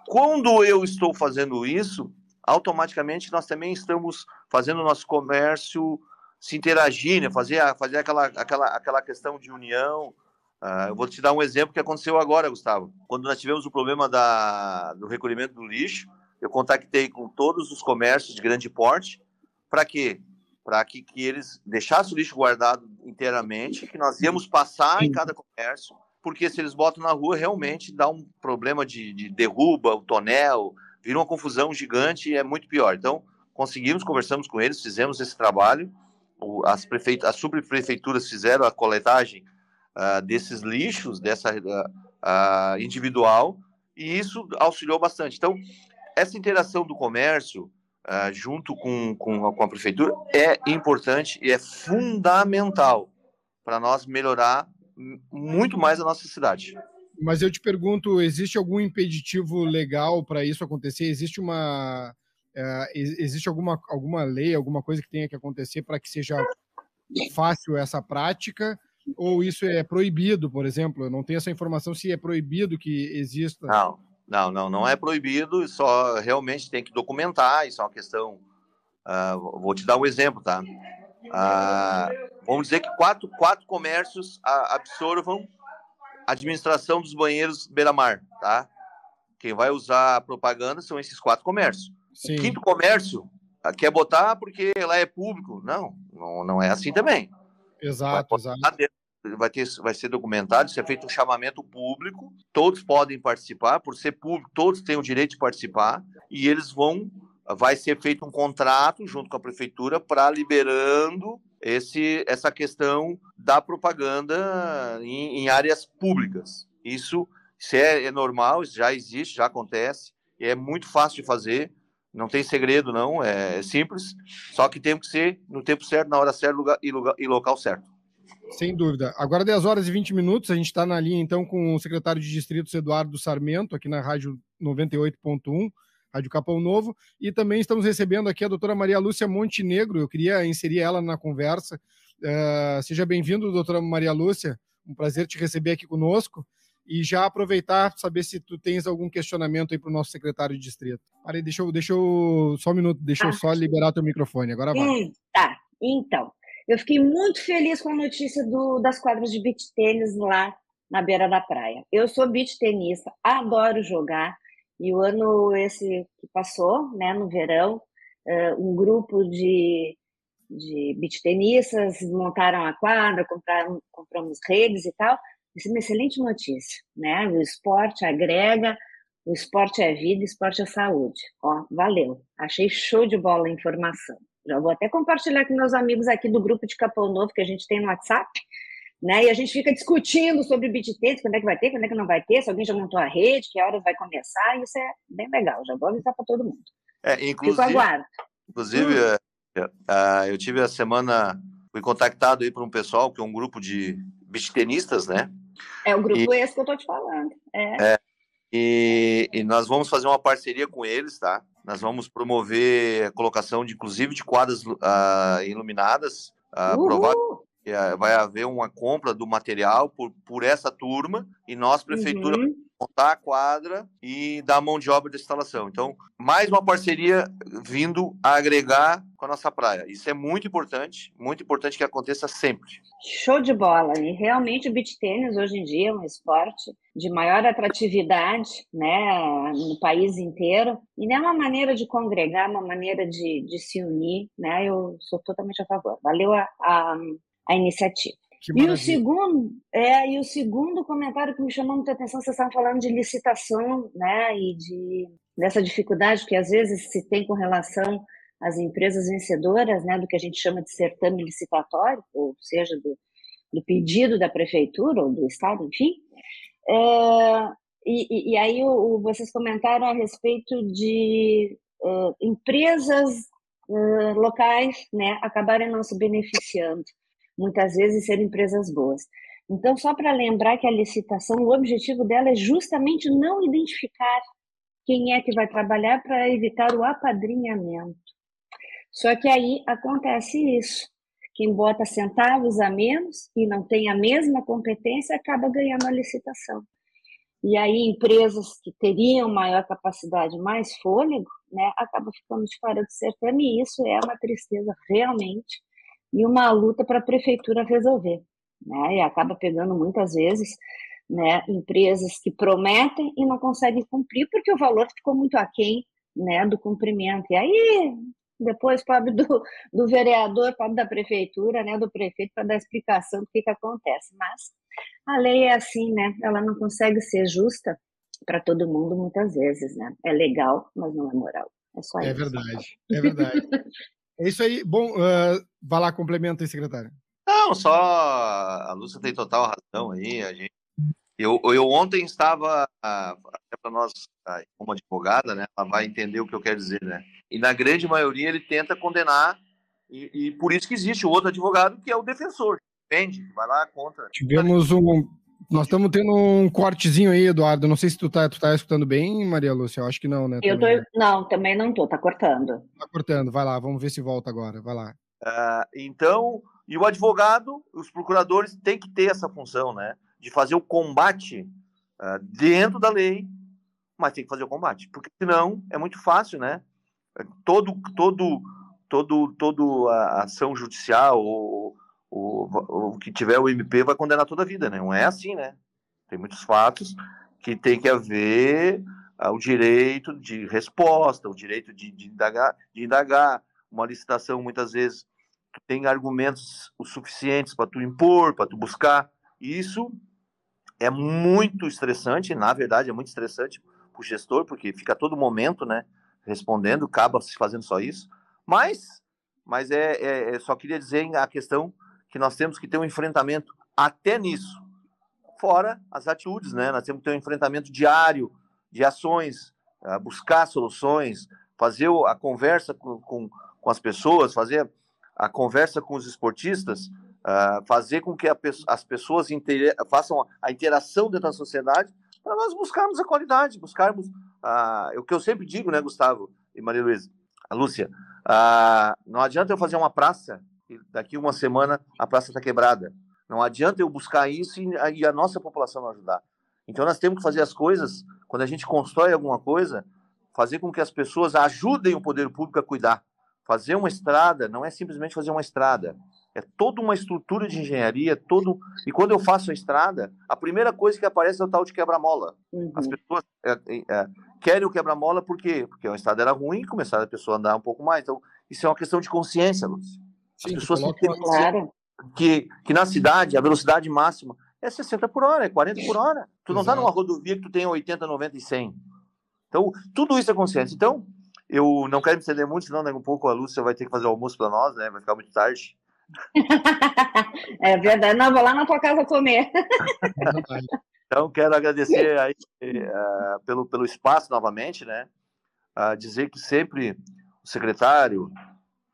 Quando eu estou fazendo isso, automaticamente nós também estamos fazendo o nosso comércio se interagir, né? fazer, fazer aquela, aquela, aquela questão de união, Uh, eu vou te dar um exemplo que aconteceu agora, Gustavo. Quando nós tivemos o problema da, do recolhimento do lixo, eu contactei com todos os comércios de grande porte. Para quê? Para que, que eles deixassem o lixo guardado inteiramente, que nós íamos passar em cada comércio, porque se eles botam na rua, realmente dá um problema de, de derruba o tonel, vira uma confusão gigante e é muito pior. Então, conseguimos, conversamos com eles, fizemos esse trabalho. As, prefeit as subprefeituras fizeram a coletagem uh, desses lixos, dessa uh, individual, e isso auxiliou bastante. Então, essa interação do comércio uh, junto com, com, com a prefeitura é importante e é fundamental para nós melhorar muito mais a nossa cidade. Mas eu te pergunto, existe algum impeditivo legal para isso acontecer? Existe uma uh, existe alguma, alguma lei, alguma coisa que tenha que acontecer para que seja fácil essa prática? ou isso é proibido, por exemplo? Eu não tenho essa informação se é proibido que exista. Não, não, não, não é proibido, só realmente tem que documentar, isso é uma questão. Uh, vou te dar um exemplo, tá? Uh, vamos dizer que quatro, quatro comércios absorvam a administração dos banheiros beira-mar, tá? Quem vai usar a propaganda são esses quatro comércios. Sim. O quinto comércio ah, quer botar porque lá é público. Não, não, não é assim também. Exato, exato vai, ter, vai ser documentado, ser feito um chamamento público, todos podem participar, por ser público, todos têm o direito de participar, e eles vão, vai ser feito um contrato junto com a prefeitura para liberando esse, essa questão da propaganda em, em áreas públicas. Isso, isso é, é normal, já existe, já acontece, e é muito fácil de fazer, não tem segredo, não, é simples, só que tem que ser no tempo certo, na hora certa lugar, e, lugar, e local certo. Sem dúvida. Agora 10 horas e 20 minutos, a gente está na linha então com o secretário de distritos Eduardo Sarmento, aqui na Rádio 98.1, Rádio Capão Novo, e também estamos recebendo aqui a doutora Maria Lúcia Montenegro, eu queria inserir ela na conversa. Uh, seja bem-vindo, doutora Maria Lúcia, um prazer te receber aqui conosco. E já aproveitar, saber se tu tens algum questionamento aí para o nosso secretário de distrito. Peraí, deixa eu, deixa eu, só um minuto, deixa eu ah. só liberar teu microfone, agora vai. Hum, tá, então, eu fiquei muito feliz com a notícia do, das quadras de beach tênis lá na beira da praia. Eu sou beach tenista, adoro jogar, e o ano esse que passou, né, no verão, um grupo de, de beach tenistas montaram a quadra, compraram, compramos redes e tal. Isso é uma excelente notícia, né? O esporte agrega, o esporte é vida, o esporte é saúde. Ó, valeu. Achei show de bola a informação. Já vou até compartilhar com meus amigos aqui do grupo de Capão Novo que a gente tem no WhatsApp, né? E a gente fica discutindo sobre beat tênis, quando é que vai ter, quando é que não vai ter, se alguém já montou a rede, que horas vai começar, isso é bem legal, já vou avisar para todo mundo. É, inclusive, Fico aguardo. Inclusive, hum. uh, eu tive a semana, fui contactado aí por um pessoal, que é um grupo de beat tenistas, né? É o grupo e, esse que eu tô te falando. É. é e, e, nós vamos fazer uma parceria com eles, tá? Nós vamos promover a colocação, de, inclusive, de quadras uh, iluminadas. Uh, provável, é, vai haver uma compra do material por, por essa turma e nós, prefeitura, uhum. montar a quadra e dar mão de obra de instalação. Então, mais uma parceria vindo a agregar com a nossa praia. Isso é muito importante, muito importante que aconteça sempre. Show de bola! E realmente o beach tênis hoje em dia é um esporte de maior atratividade né, no país inteiro. E não é uma maneira de congregar, uma maneira de, de se unir. Né? Eu sou totalmente a favor. Valeu a, a, a iniciativa. E o segundo, é, e o segundo comentário que me chamou muita atenção, vocês estavam falando de licitação, né, e de dessa dificuldade que às vezes se tem com relação às empresas vencedoras, né, do que a gente chama de certame licitatório, ou seja, do, do pedido da prefeitura ou do estado, enfim. É, e, e, aí o, vocês comentaram a respeito de uh, empresas uh, locais, né, acabarem não se beneficiando muitas vezes serem empresas boas. Então, só para lembrar que a licitação, o objetivo dela é justamente não identificar quem é que vai trabalhar para evitar o apadrinhamento. Só que aí acontece isso. Quem bota centavos a menos e não tem a mesma competência acaba ganhando a licitação. E aí empresas que teriam maior capacidade, mais fôlego, né, acabam ficando de fora do certame e isso é uma tristeza realmente e uma luta para a prefeitura resolver. Né? E acaba pegando muitas vezes né, empresas que prometem e não conseguem cumprir porque o valor ficou muito aquém né, do cumprimento. E aí, depois, pobre do, do vereador, pobre da prefeitura, né, do prefeito, para dar explicação do que, que acontece. Mas a lei é assim, né? Ela não consegue ser justa para todo mundo muitas vezes, né? É legal, mas não é moral. É só é isso. Verdade, é verdade. É isso aí. Bom, uh, vai lá, complementa aí, secretário. Não, só a Lúcia tem total razão aí. A gente... eu, eu ontem estava, até para nós, como advogada, né, ela vai entender o que eu quero dizer, né? E na grande maioria ele tenta condenar, e, e por isso que existe o outro advogado, que é o defensor. Defende, vai lá contra. Tivemos um, nós estamos tendo um cortezinho aí, Eduardo. Não sei se tu tá, tu tá escutando bem, Maria Lúcia. Eu acho que não, né? Eu também. tô, não, também não tô, tá cortando. Tá cortando, vai lá, vamos ver se volta agora. Vai lá. Uh, então, e o advogado, os procuradores têm que ter essa função, né? De fazer o combate uh, dentro da lei, mas tem que fazer o combate, porque senão é muito fácil, né? Todo, todo, todo, todo a ação judicial ou o, que tiver o MP vai condenar toda a vida, né? Não é assim, né? Tem muitos fatos que tem que haver ah, o direito de resposta, o direito de, de, indagar, de indagar. Uma licitação, muitas vezes, tem argumentos suficientes para tu impor, para tu buscar. Isso é muito estressante, na verdade, é muito estressante para o gestor, porque fica todo momento, né, respondendo, acaba se fazendo só isso. Mas, mas é, é, é só queria dizer a questão que nós temos que ter um enfrentamento até nisso. Fora as atitudes, né? Nós temos que ter um enfrentamento diário de ações, uh, buscar soluções, fazer a conversa com, com, com, as pessoas, fazer a conversa com os esportistas, uh, fazer com que as pessoas façam a interação dentro da sociedade para nós buscarmos a qualidade, buscarmos uh, o que eu sempre digo, né, Gustavo e Maria Luísa, a Lúcia, não adianta eu fazer uma praça daqui uma semana a praça está quebrada. Não adianta eu buscar isso e a nossa população não ajudar. Então nós temos que fazer as coisas, quando a gente constrói alguma coisa, fazer com que as pessoas ajudem o poder público a cuidar. Fazer uma estrada não é simplesmente fazer uma estrada, é toda uma estrutura de engenharia, todo. E quando eu faço a estrada, a primeira coisa que aparece é o tal de quebra-mola. Uhum. As pessoas é, é, é querem o quebra-mola por quê? Porque a estrada era ruim, começaram a pessoa a andar um pouco mais. Então, isso é uma questão de consciência, Lúcio. As Sim, pessoas têm claro. que, que na cidade a velocidade máxima é 60 por hora, é 40 por hora. Tu não está numa rodovia que tu tem 80, 90 e 100. Então, tudo isso é consciência. Então, eu não quero me estender muito, senão daqui um pouco a Lúcia vai ter que fazer o almoço para nós, né? Vai ficar muito tarde. é verdade. Não, vou lá na tua casa comer. então, quero agradecer aí, uh, pelo, pelo espaço novamente, né? Uh, dizer que sempre o secretário,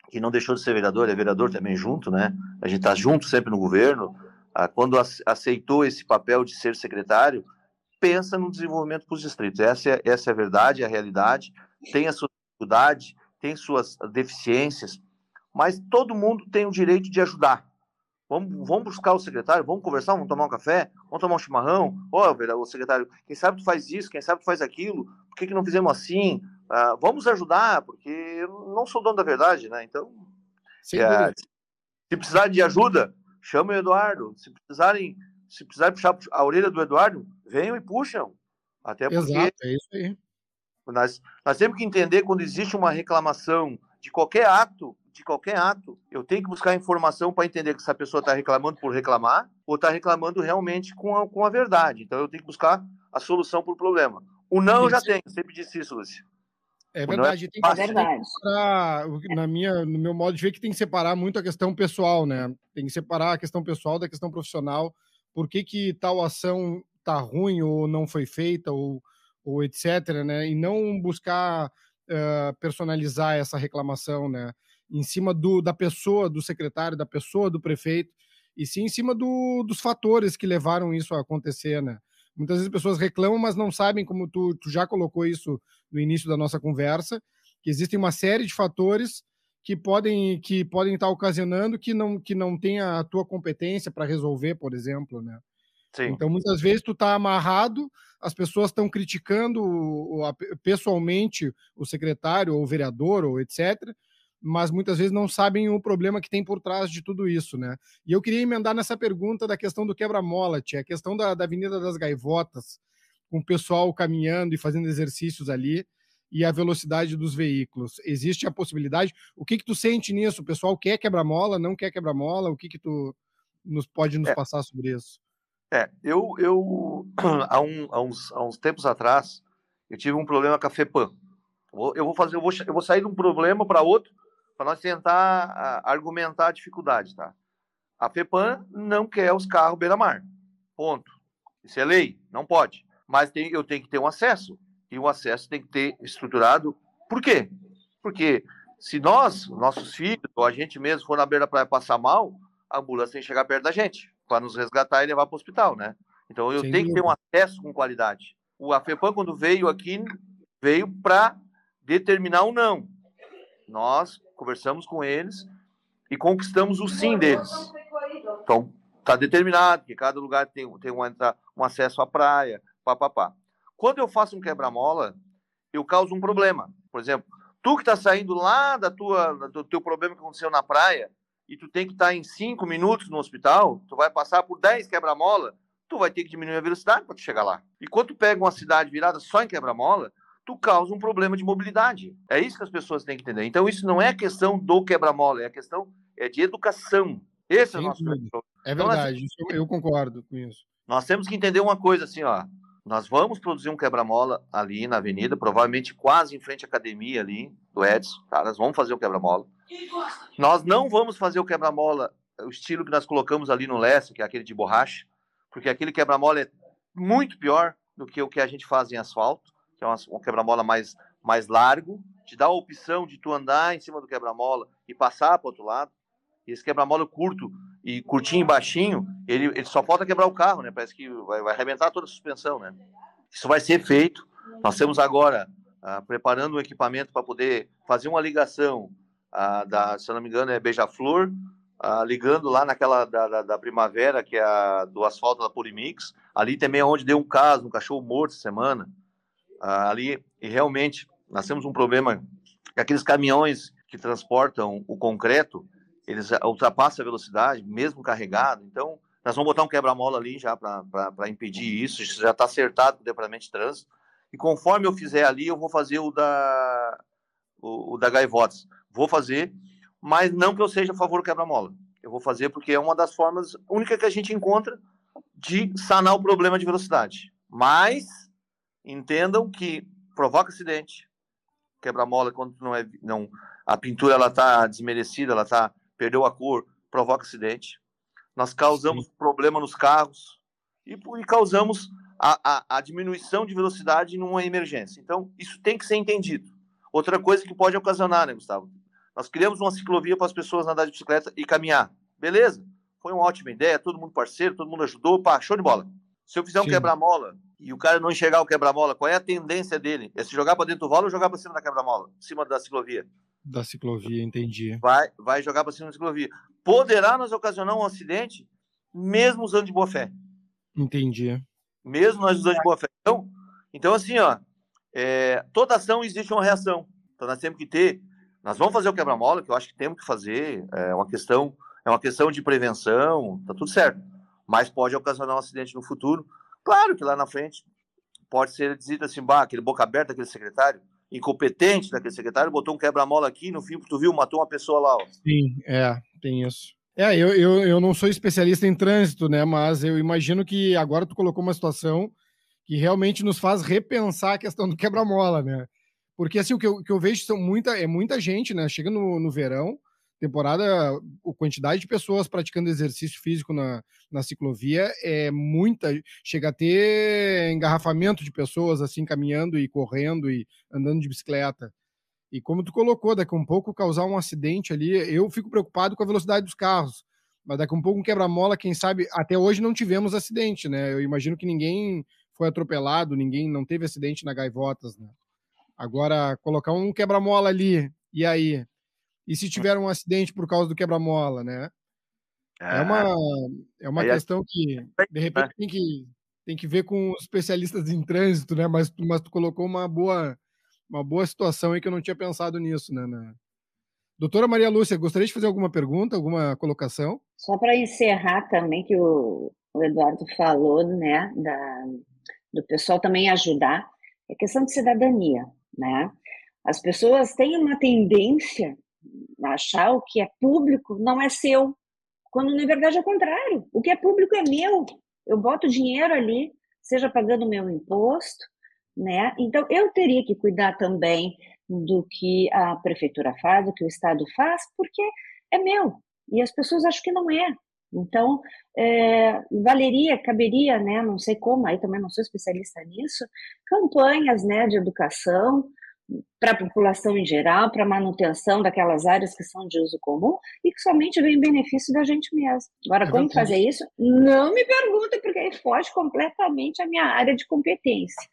que não deixou de ser vereador, é vereador também junto, né? A gente está junto sempre no governo. Uh, quando aceitou esse papel de ser secretário, pensa no desenvolvimento para os distritos. Essa é, essa é a verdade, é a realidade. Tem a sua dificuldade, tem suas deficiências, mas todo mundo tem o direito de ajudar. Vamos, vamos buscar o secretário, vamos conversar, vamos tomar um café, vamos tomar um chimarrão. Ó, oh, o secretário, quem sabe tu faz isso, quem sabe tu faz aquilo, por que, que não fizemos assim? Uh, vamos ajudar, porque eu não sou dono da verdade, né? Então, é, se precisar de ajuda, chama o Eduardo. Se precisarem, se precisarem puxar a orelha do Eduardo, venham e puxam. Até porque Exato, é isso aí. Nós, nós temos que entender quando existe uma reclamação de qualquer ato, de qualquer ato, eu tenho que buscar informação para entender que essa pessoa está reclamando por reclamar ou está reclamando realmente com a, com a verdade. Então eu tenho que buscar a solução para o problema. O não eu já tenho, sempre disse isso, Lúcio. É, é verdade, é tem que, é verdade. Separar, na minha, no meu modo de ver, que tem que separar muito a questão pessoal, né? Tem que separar a questão pessoal da questão profissional. Por que, que tal ação tá ruim ou não foi feita ou, ou etc, né? E não buscar uh, personalizar essa reclamação, né? Em cima do, da pessoa, do secretário, da pessoa, do prefeito, e sim em cima do, dos fatores que levaram isso a acontecer, né? Muitas vezes as pessoas reclamam, mas não sabem, como tu, tu já colocou isso no início da nossa conversa, que existem uma série de fatores que podem que podem estar ocasionando que não que não tenha a tua competência para resolver, por exemplo, né? Sim. Então muitas vezes tu está amarrado, as pessoas estão criticando pessoalmente o secretário ou o vereador ou etc, mas muitas vezes não sabem o problema que tem por trás de tudo isso, né? E eu queria emendar nessa pergunta da questão do quebra-mola, a questão da, da Avenida das Gaivotas, com o pessoal caminhando e fazendo exercícios ali e a velocidade dos veículos. Existe a possibilidade? O que que tu sente nisso? O pessoal quer quebra-mola, não quer quebra-mola? O que que tu nos pode nos é. passar sobre isso? É, eu, eu há, um, há, uns, há uns tempos atrás, eu tive um problema com a FEPAM. Eu vou fazer, eu vou, eu vou sair de um problema para outro para nós tentar argumentar a dificuldade, tá? A FEPAM não quer os carros beira-mar. Ponto. Isso é lei, não pode. Mas tem, eu tenho que ter um acesso. E o acesso tem que ter estruturado. Por quê? Porque se nós, nossos filhos, ou a gente mesmo for na beira da praia passar mal, a ambulância tem que chegar perto da gente para nos resgatar e levar para o hospital, né? Então eu Sem tenho que ter um acesso com qualidade. O AFEPAM, quando veio aqui, veio para determinar o não. Nós conversamos com eles e conquistamos o sim deles. Então, está determinado que cada lugar tem, tem um, um acesso à praia, papapá. Quando eu faço um quebra-mola, eu causo um problema. Por exemplo, tu que está saindo lá da tua, do teu problema que aconteceu na praia, e tu tem que estar em cinco minutos no hospital, tu vai passar por 10 quebra-mola, tu vai ter que diminuir a velocidade para chegar lá. E quando tu pega uma cidade virada só em quebra-mola, tu causa um problema de mobilidade. É isso que as pessoas têm que entender. Então isso não é questão do quebra-mola, é a questão é de educação. Esse Sem é o nosso problema. É verdade, então, nós, eu concordo com isso. Nós temos que entender uma coisa assim, ó. Nós vamos produzir um quebra-mola ali na avenida, provavelmente quase em frente à academia ali do Edson, tá? Nós vamos fazer o quebra-mola. Nós não vamos fazer o quebra-mola, o estilo que nós colocamos ali no Leste, que é aquele de borracha, porque aquele quebra-mola é muito pior do que o que a gente faz em asfalto, que é um quebra-mola mais, mais largo, te dá a opção de tu andar em cima do quebra-mola e passar para outro lado. E esse quebra-mola curto e curtinho e baixinho, ele, ele só falta quebrar o carro, né? Parece que vai, vai arrebentar toda a suspensão, né? Isso vai ser feito. Nós temos agora ah, preparando um equipamento para poder fazer uma ligação da, se eu não me engano, é Beija-Flor, ligando lá naquela da, da, da, primavera, que é a, do asfalto da Polimix. Ali também é onde deu um caso, um cachorro morto essa semana. ali, e realmente, nós temos um problema que aqueles caminhões que transportam o concreto, eles ultrapassam a velocidade, mesmo carregado. Então, nós vamos botar um quebra-mola ali já para impedir isso. Isso já está acertado com o Departamento de Trânsito. E conforme eu fizer ali, eu vou fazer o da, o, o da Gaivotas. Vou fazer, mas não que eu seja a favor do quebra-mola. Eu vou fazer porque é uma das formas única que a gente encontra de sanar o problema de velocidade. Mas entendam que provoca acidente. Quebra-mola quando não é não a pintura ela tá desmerecida, ela tá perdeu a cor, provoca acidente, nós causamos Sim. problema nos carros e, e causamos a, a, a, diminuição de velocidade numa emergência. Então, isso tem que ser entendido. Outra coisa que pode ocasionar, né, Gustavo? Nós criamos uma ciclovia para as pessoas andar de bicicleta e caminhar. Beleza, foi uma ótima ideia, todo mundo parceiro, todo mundo ajudou, pá, show de bola. Se eu fizer um quebra-mola e o cara não enxergar o quebra-mola, qual é a tendência dele? É se jogar para dentro do valo ou jogar para cima da quebra-mola? Cima da ciclovia. Da ciclovia, entendi. Vai, vai jogar para cima da ciclovia. Poderá nos ocasionar um acidente, mesmo usando de boa fé. Entendi. Mesmo nós usando de boa fé. Então, então assim, ó, é, toda ação existe uma reação. Então nós temos que ter. Nós vamos fazer o quebra-mola, que eu acho que temos que fazer. É uma questão, é uma questão de prevenção, tá tudo certo. Mas pode ocasionar um acidente no futuro. Claro que lá na frente pode ser dito assim, bah, aquele boca aberta, aquele secretário, incompetente daquele secretário, botou um quebra-mola aqui, no fim, tu viu, matou uma pessoa lá. Ó. Sim, é, tem isso. É, eu, eu, eu não sou especialista em trânsito, né? Mas eu imagino que agora tu colocou uma situação que realmente nos faz repensar a questão do quebra-mola, né? Porque assim, o que eu, que eu vejo são muita, é muita gente, né? Chega no, no verão, temporada, a quantidade de pessoas praticando exercício físico na, na ciclovia é muita. Chega a ter engarrafamento de pessoas assim caminhando e correndo e andando de bicicleta. E como tu colocou, daqui a um pouco causar um acidente ali, eu fico preocupado com a velocidade dos carros. Mas daqui a um pouco um quebra-mola, quem sabe, até hoje não tivemos acidente, né? Eu imagino que ninguém foi atropelado, ninguém não teve acidente na Gaivotas, né? Agora, colocar um quebra-mola ali, e aí? E se tiver um acidente por causa do quebra-mola, né? É uma, é uma questão que, de repente, tem que, tem que ver com os especialistas em trânsito, né? Mas, mas tu colocou uma boa, uma boa situação aí que eu não tinha pensado nisso, né? né? Doutora Maria Lúcia, gostaria de fazer alguma pergunta, alguma colocação? Só para encerrar também, que o, o, Eduardo falou, né, da, do pessoal também ajudar, é questão de cidadania, né? As pessoas têm uma tendência achar o que é público não é seu, quando na verdade é o contrário. O que é público é meu. Eu boto dinheiro ali, seja pagando meu imposto, né? Então, eu teria que cuidar também do que a prefeitura faz, do que o Estado faz, porque é meu. E as pessoas acham que não é. Então, é, valeria, caberia, né, não sei como, aí também não sou especialista nisso, campanhas né, de educação para a população em geral, para a manutenção daquelas áreas que são de uso comum e que somente vem em benefício da gente mesmo. Agora, é como fazer isso? Não me pergunte, porque aí foge completamente a minha área de competência.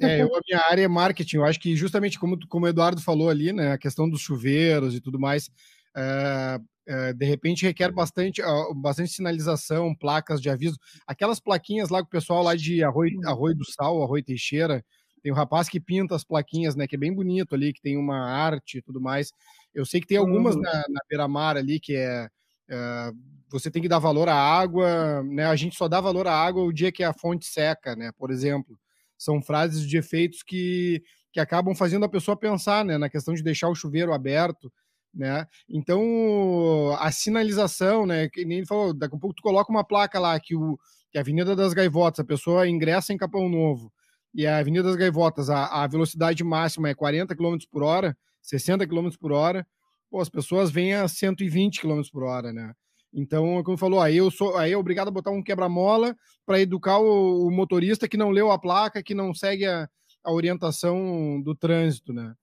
É, eu, a minha área é marketing. Eu acho que justamente como, como o Eduardo falou ali, né, a questão dos chuveiros e tudo mais, é, é, de repente requer bastante, bastante sinalização, placas de aviso. Aquelas plaquinhas lá que o pessoal lá de Arroio, Arroio do Sal, Arroio Teixeira, tem um rapaz que pinta as plaquinhas, né, que é bem bonito ali, que tem uma arte e tudo mais. Eu sei que tem algumas uhum. na, na beira-mar ali que é, é, você tem que dar valor à água, né? A gente só dá valor à água o dia que a fonte seca, né? Por exemplo são frases de efeitos que, que acabam fazendo a pessoa pensar né, na questão de deixar o chuveiro aberto. Né? Então, a sinalização, né, que nem ele falou, daqui a pouco tu coloca uma placa lá que, o, que a Avenida das Gaivotas, a pessoa ingressa em Capão Novo, e a Avenida das Gaivotas, a, a velocidade máxima é 40 km por hora, 60 km por hora, pô, as pessoas vêm a 120 km por hora, né? Então, como falou, aí eu sou aí é obrigado a botar um quebra-mola para educar o, o, motorista que não leu a placa, que não segue a, a orientação do trânsito, né?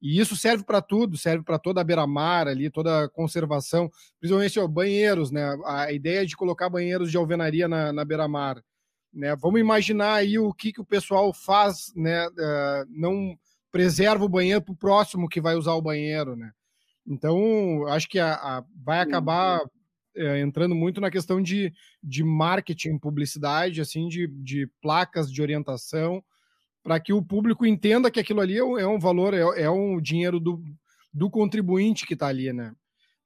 E isso serve para tudo, serve para toda a beira-mar ali, toda a conservação, principalmente ó, banheiros, né? A ideia de colocar banheiros de alvenaria na, na beira-mar, né? Vamos imaginar aí o que, que o pessoal faz, né? Uh, não preserva o banheiro para o próximo que vai usar o banheiro, né? Então, acho que a, a vai acabar é, entrando muito na questão de, de marketing, publicidade, assim, de, de placas de orientação, para que o público entenda que aquilo ali é um, é um valor, é, é, um dinheiro do, do contribuinte que está ali, né?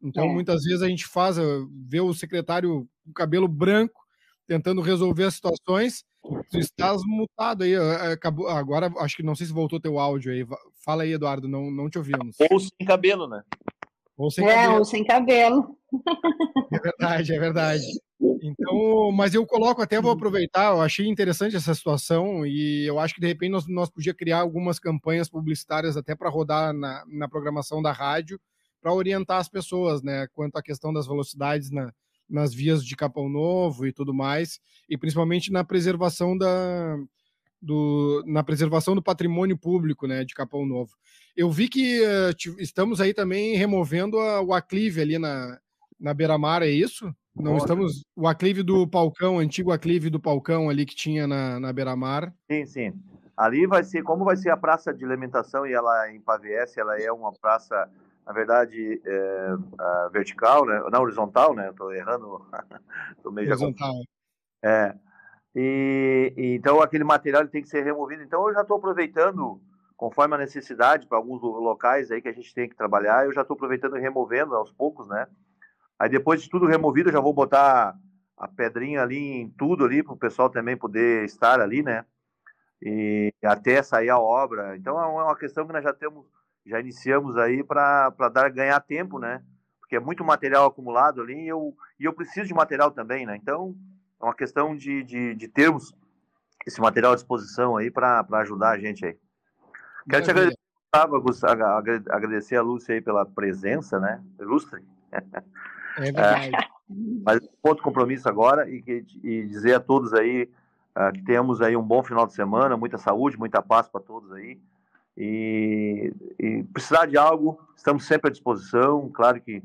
Então, é. muitas vezes a gente faz, vê o secretário com cabelo branco tentando resolver as situações. Tu estás mutado aí. Acabou, agora, acho que não sei se voltou teu áudio aí. Fala aí, Eduardo, não, não te ouvimos. Ou sem cabelo, né? Ou sem é, cabelo. ou sem cabelo. É verdade, é verdade. Então, mas eu coloco até, vou aproveitar, eu achei interessante essa situação e eu acho que de repente nós, nós podíamos criar algumas campanhas publicitárias até para rodar na, na programação da rádio, para orientar as pessoas, né, quanto à questão das velocidades na, nas vias de Capão Novo e tudo mais, e principalmente na preservação da, do, na preservação do patrimônio público né, de Capão Novo. Eu vi que uh, estamos aí também removendo a, o aclive ali na, na beira-mar, é isso? Não Nossa. estamos. O aclive do Palcão, antigo aclive do Palcão ali que tinha na, na beira-mar. Sim, sim. Ali vai ser, como vai ser a praça de alimentação e ela em Pavies, ela é uma praça, na verdade, é, vertical, né? Não, horizontal, né? Estou errando. Tô meio horizontal. Já... É. E, e, então aquele material tem que ser removido. Então eu já estou aproveitando, conforme a necessidade, para alguns locais aí que a gente tem que trabalhar, eu já estou aproveitando e removendo aos poucos, né? Aí depois de tudo removido, eu já vou botar a pedrinha ali em tudo ali, para o pessoal também poder estar ali, né? E até sair a obra. Então é uma questão que nós já temos, já iniciamos aí para dar ganhar tempo, né? Porque é muito material acumulado ali e eu, e eu preciso de material também, né? Então é uma questão de, de, de termos esse material à disposição aí para ajudar a gente aí. Quero te agradecer, Gustavo, agradecer a Lúcia aí pela presença, né? Ilustre. É verdade. É, mas outro compromisso agora e, e dizer a todos aí uh, que temos aí um bom final de semana, muita saúde, muita paz para todos aí. E, e precisar de algo, estamos sempre à disposição. Claro que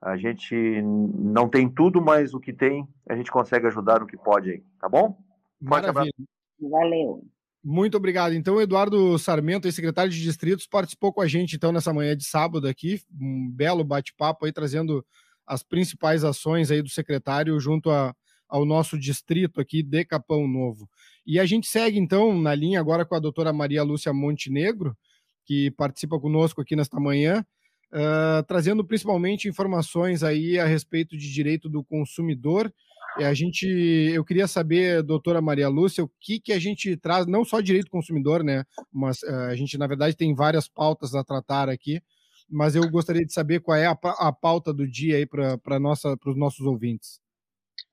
a gente não tem tudo, mas o que tem, a gente consegue ajudar no que pode aí, tá bom? Maravilha. Valeu. Muito obrigado. Então, Eduardo Sarmento, secretário de distritos, participou com a gente então nessa manhã de sábado aqui, um belo bate-papo aí trazendo as principais ações aí do secretário junto a, ao nosso distrito aqui de Capão Novo. E a gente segue então na linha agora com a doutora Maria Lúcia Montenegro, que participa conosco aqui nesta manhã, uh, trazendo principalmente informações aí a respeito de direito do consumidor. E a gente, eu queria saber, doutora Maria Lúcia, o que, que a gente traz, não só direito do consumidor, né? Mas uh, a gente, na verdade, tem várias pautas a tratar aqui, mas eu gostaria de saber qual é a, a pauta do dia aí para os nossos ouvintes.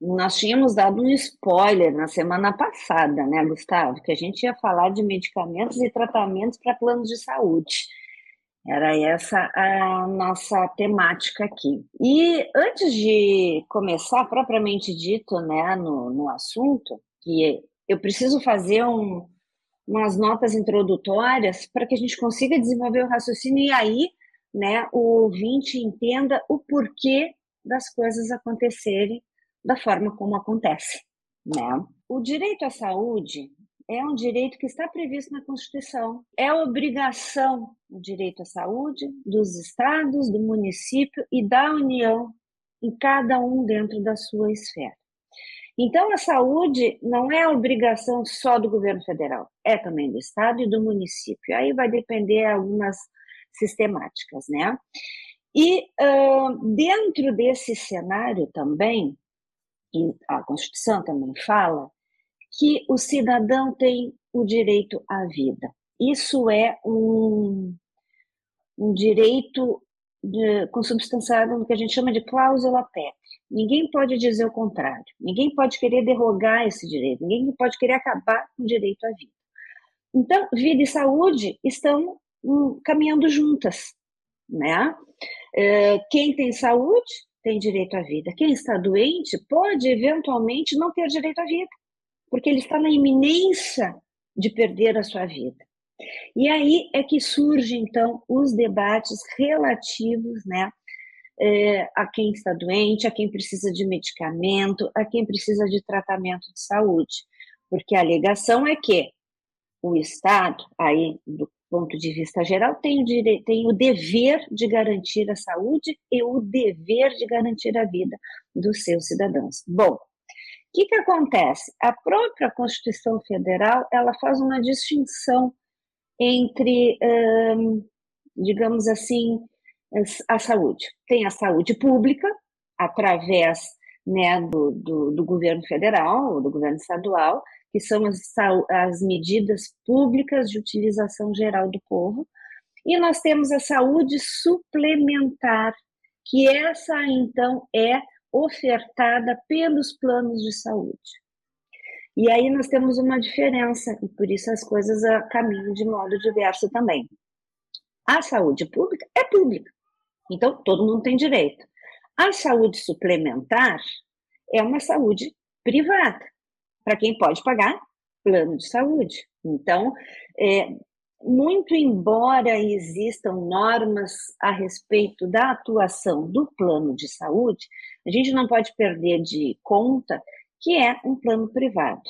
Nós tínhamos dado um spoiler na semana passada, né, Gustavo? Que a gente ia falar de medicamentos e tratamentos para planos de saúde. Era essa a nossa temática aqui. E antes de começar, propriamente dito, né, no, no assunto, que eu preciso fazer um, umas notas introdutórias para que a gente consiga desenvolver o raciocínio e aí, né, o ouvinte entenda o porquê das coisas acontecerem da forma como acontece, né? O direito à saúde é um direito que está previsto na Constituição. É obrigação o direito à saúde dos estados, do município e da União, em cada um dentro da sua esfera. Então, a saúde não é obrigação só do governo federal, é também do estado e do município. Aí vai depender algumas sistemáticas, né? E uh, dentro desse cenário também, e a Constituição também fala, que o cidadão tem o direito à vida. Isso é um, um direito consubstanciado no que a gente chama de cláusula pétrea. Ninguém pode dizer o contrário. Ninguém pode querer derrogar esse direito. Ninguém pode querer acabar com o direito à vida. Então, vida e saúde estão um, caminhando juntas, né? É, quem tem saúde tem direito à vida. Quem está doente pode eventualmente não ter direito à vida porque ele está na iminência de perder a sua vida. E aí é que surgem, então, os debates relativos né, é, a quem está doente, a quem precisa de medicamento, a quem precisa de tratamento de saúde. Porque a alegação é que o Estado, aí, do ponto de vista geral, tem o, dire... tem o dever de garantir a saúde e o dever de garantir a vida dos seus cidadãos. Bom, o que, que acontece? A própria Constituição Federal ela faz uma distinção entre, hum, digamos assim, a saúde. Tem a saúde pública, através né, do, do, do, governo federal, do governo estadual, que são as, as medidas públicas de utilização geral do povo, e nós temos a saúde suplementar, que essa então é ofertada pelos planos de saúde. E aí nós temos uma diferença, e por isso as coisas caminham de modo diverso também. A saúde pública é pública. Então, todo mundo tem direito. A saúde suplementar é uma saúde privada, para quem pode pagar plano de saúde. Então, é, muito embora existam normas a respeito da atuação do plano de saúde, a gente não pode perder de conta que é um plano privado.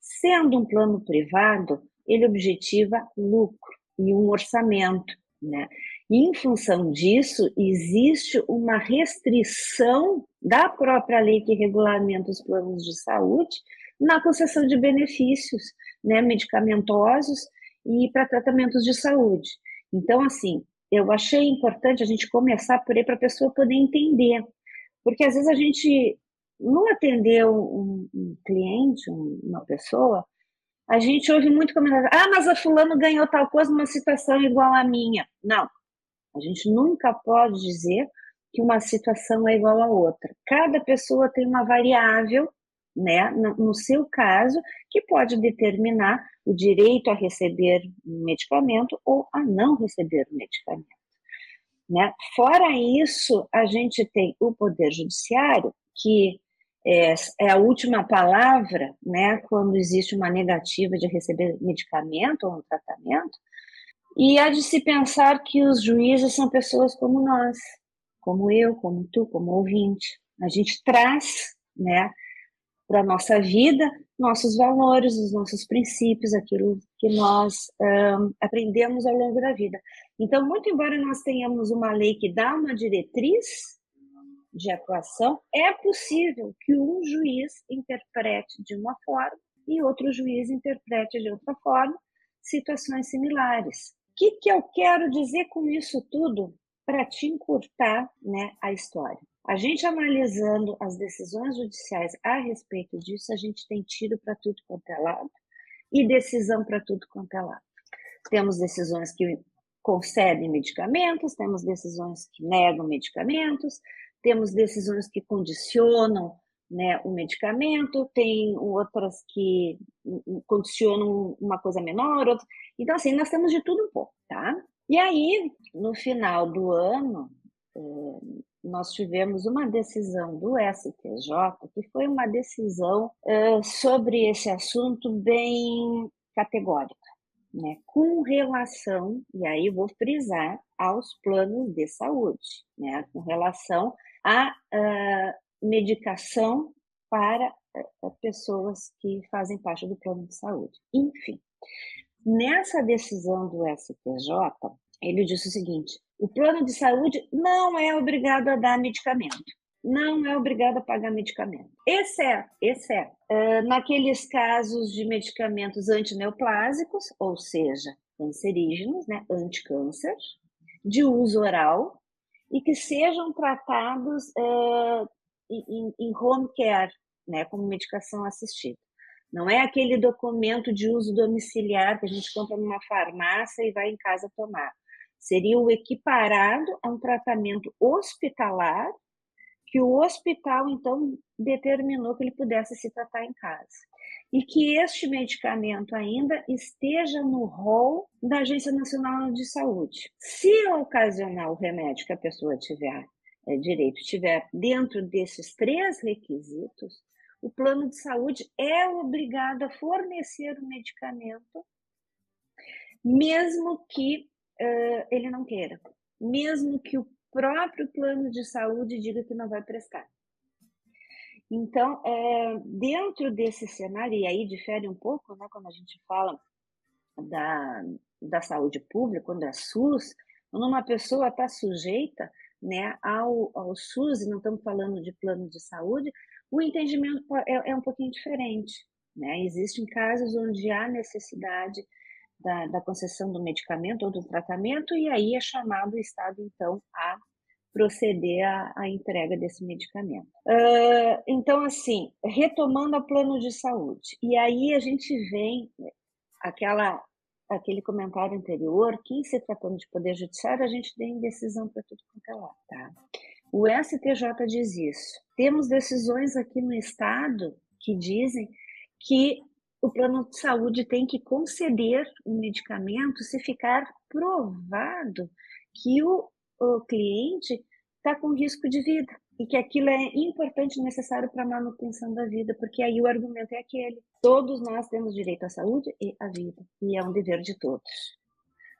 Sendo um plano privado, ele objetiva lucro e um orçamento, né? Em função disso, existe uma restrição da própria lei que regulamenta os planos de saúde na concessão de benefícios né, medicamentosos e para tratamentos de saúde. Então, assim, eu achei importante a gente começar por aí para a pessoa poder entender, porque às vezes a gente não atendeu um, um cliente, um, uma pessoa, a gente ouve muito comentário, ah, mas a fulano ganhou tal coisa numa situação igual à minha. Não, a gente nunca pode dizer que uma situação é igual a outra. Cada pessoa tem uma variável né, no seu caso, que pode determinar o direito a receber medicamento ou a não receber o medicamento. Né? Fora isso, a gente tem o Poder Judiciário, que é, é, a última palavra, né, quando existe uma negativa de receber medicamento ou um tratamento, e há de se pensar que os juízes são pessoas como nós, como eu, como tu, como ouvinte. A gente traz, né, para a nossa vida, nossos valores, os nossos princípios, aquilo que nós um, aprendemos ao longo da vida. Então, muito embora nós tenhamos uma lei que dá uma diretriz de atuação, é possível que um juiz interprete de uma forma e outro juiz interprete de outra forma situações similares. Que, que eu quero dizer com isso tudo? Para te encurtar né, a história. A gente analisando as decisões judiciais a respeito disso, a gente tem tiro para tudo quanto é lado e decisão para tudo quanto é lado. Temos decisões que concedem medicamentos, temos decisões que negam medicamentos, temos decisões que condicionam né, o medicamento, tem outras que condicionam uma coisa menor, outra... então assim, nós temos de tudo um pouco, tá? E aí, no final do ano, eh, nós tivemos uma decisão do STJ, que foi uma decisão uh, sobre esse assunto bem categórica, né, com relação, e aí vou frisar, aos planos de saúde, né, com relação uh, medicação para uh, pessoas que fazem parte do plano de saúde. Enfim, nessa decisão do STJ, ele disse o seguinte: o plano de saúde não é obrigado a dar medicamento, não é obrigado a pagar medicamento, exceto, exceto uh, naqueles casos de medicamentos antineoplásicos, ou seja, cancerígenos, né, anticâncer, de uso oral e que sejam tratados uh, em, em home care, né, como medicação assistida. Não é aquele documento de uso domiciliar que a gente compra numa farmácia e vai em casa tomar seria o equiparado a um tratamento hospitalar que o hospital então determinou que ele pudesse se tratar em casa. E que este medicamento ainda esteja no rol da Agência Nacional de Saúde. Se ocasionar o remédio que a pessoa tiver é, direito estiver dentro desses três requisitos, o plano de saúde é obrigado a fornecer o medicamento, mesmo que uh, ele não queira, mesmo que o próprio plano de saúde diga que não vai prestar. Então, é, dentro desse cenário, e aí difere um pouco, né, quando a gente fala da, da saúde pública, quando é SUS, quando uma pessoa está sujeita né, ao, ao SUS, não estamos falando de plano de saúde, o entendimento é, é um pouquinho diferente. Né? Existem casos onde há necessidade da, da concessão do medicamento ou do tratamento, e aí é chamado o Estado, então, a proceder à, à entrega desse medicamento. Uh, então, assim, retomando o plano de saúde, e aí a gente vem aquela aquele comentário anterior, que se tratando de poder judiciário, a gente tem decisão para tudo quanto é lá, tá? O STJ diz isso. Temos decisões aqui no Estado que dizem que o plano de saúde tem que conceder um medicamento se ficar provado que o, o cliente está com risco de vida e que aquilo é importante e necessário para a manutenção da vida, porque aí o argumento é aquele: todos nós temos direito à saúde e à vida, e é um dever de todos.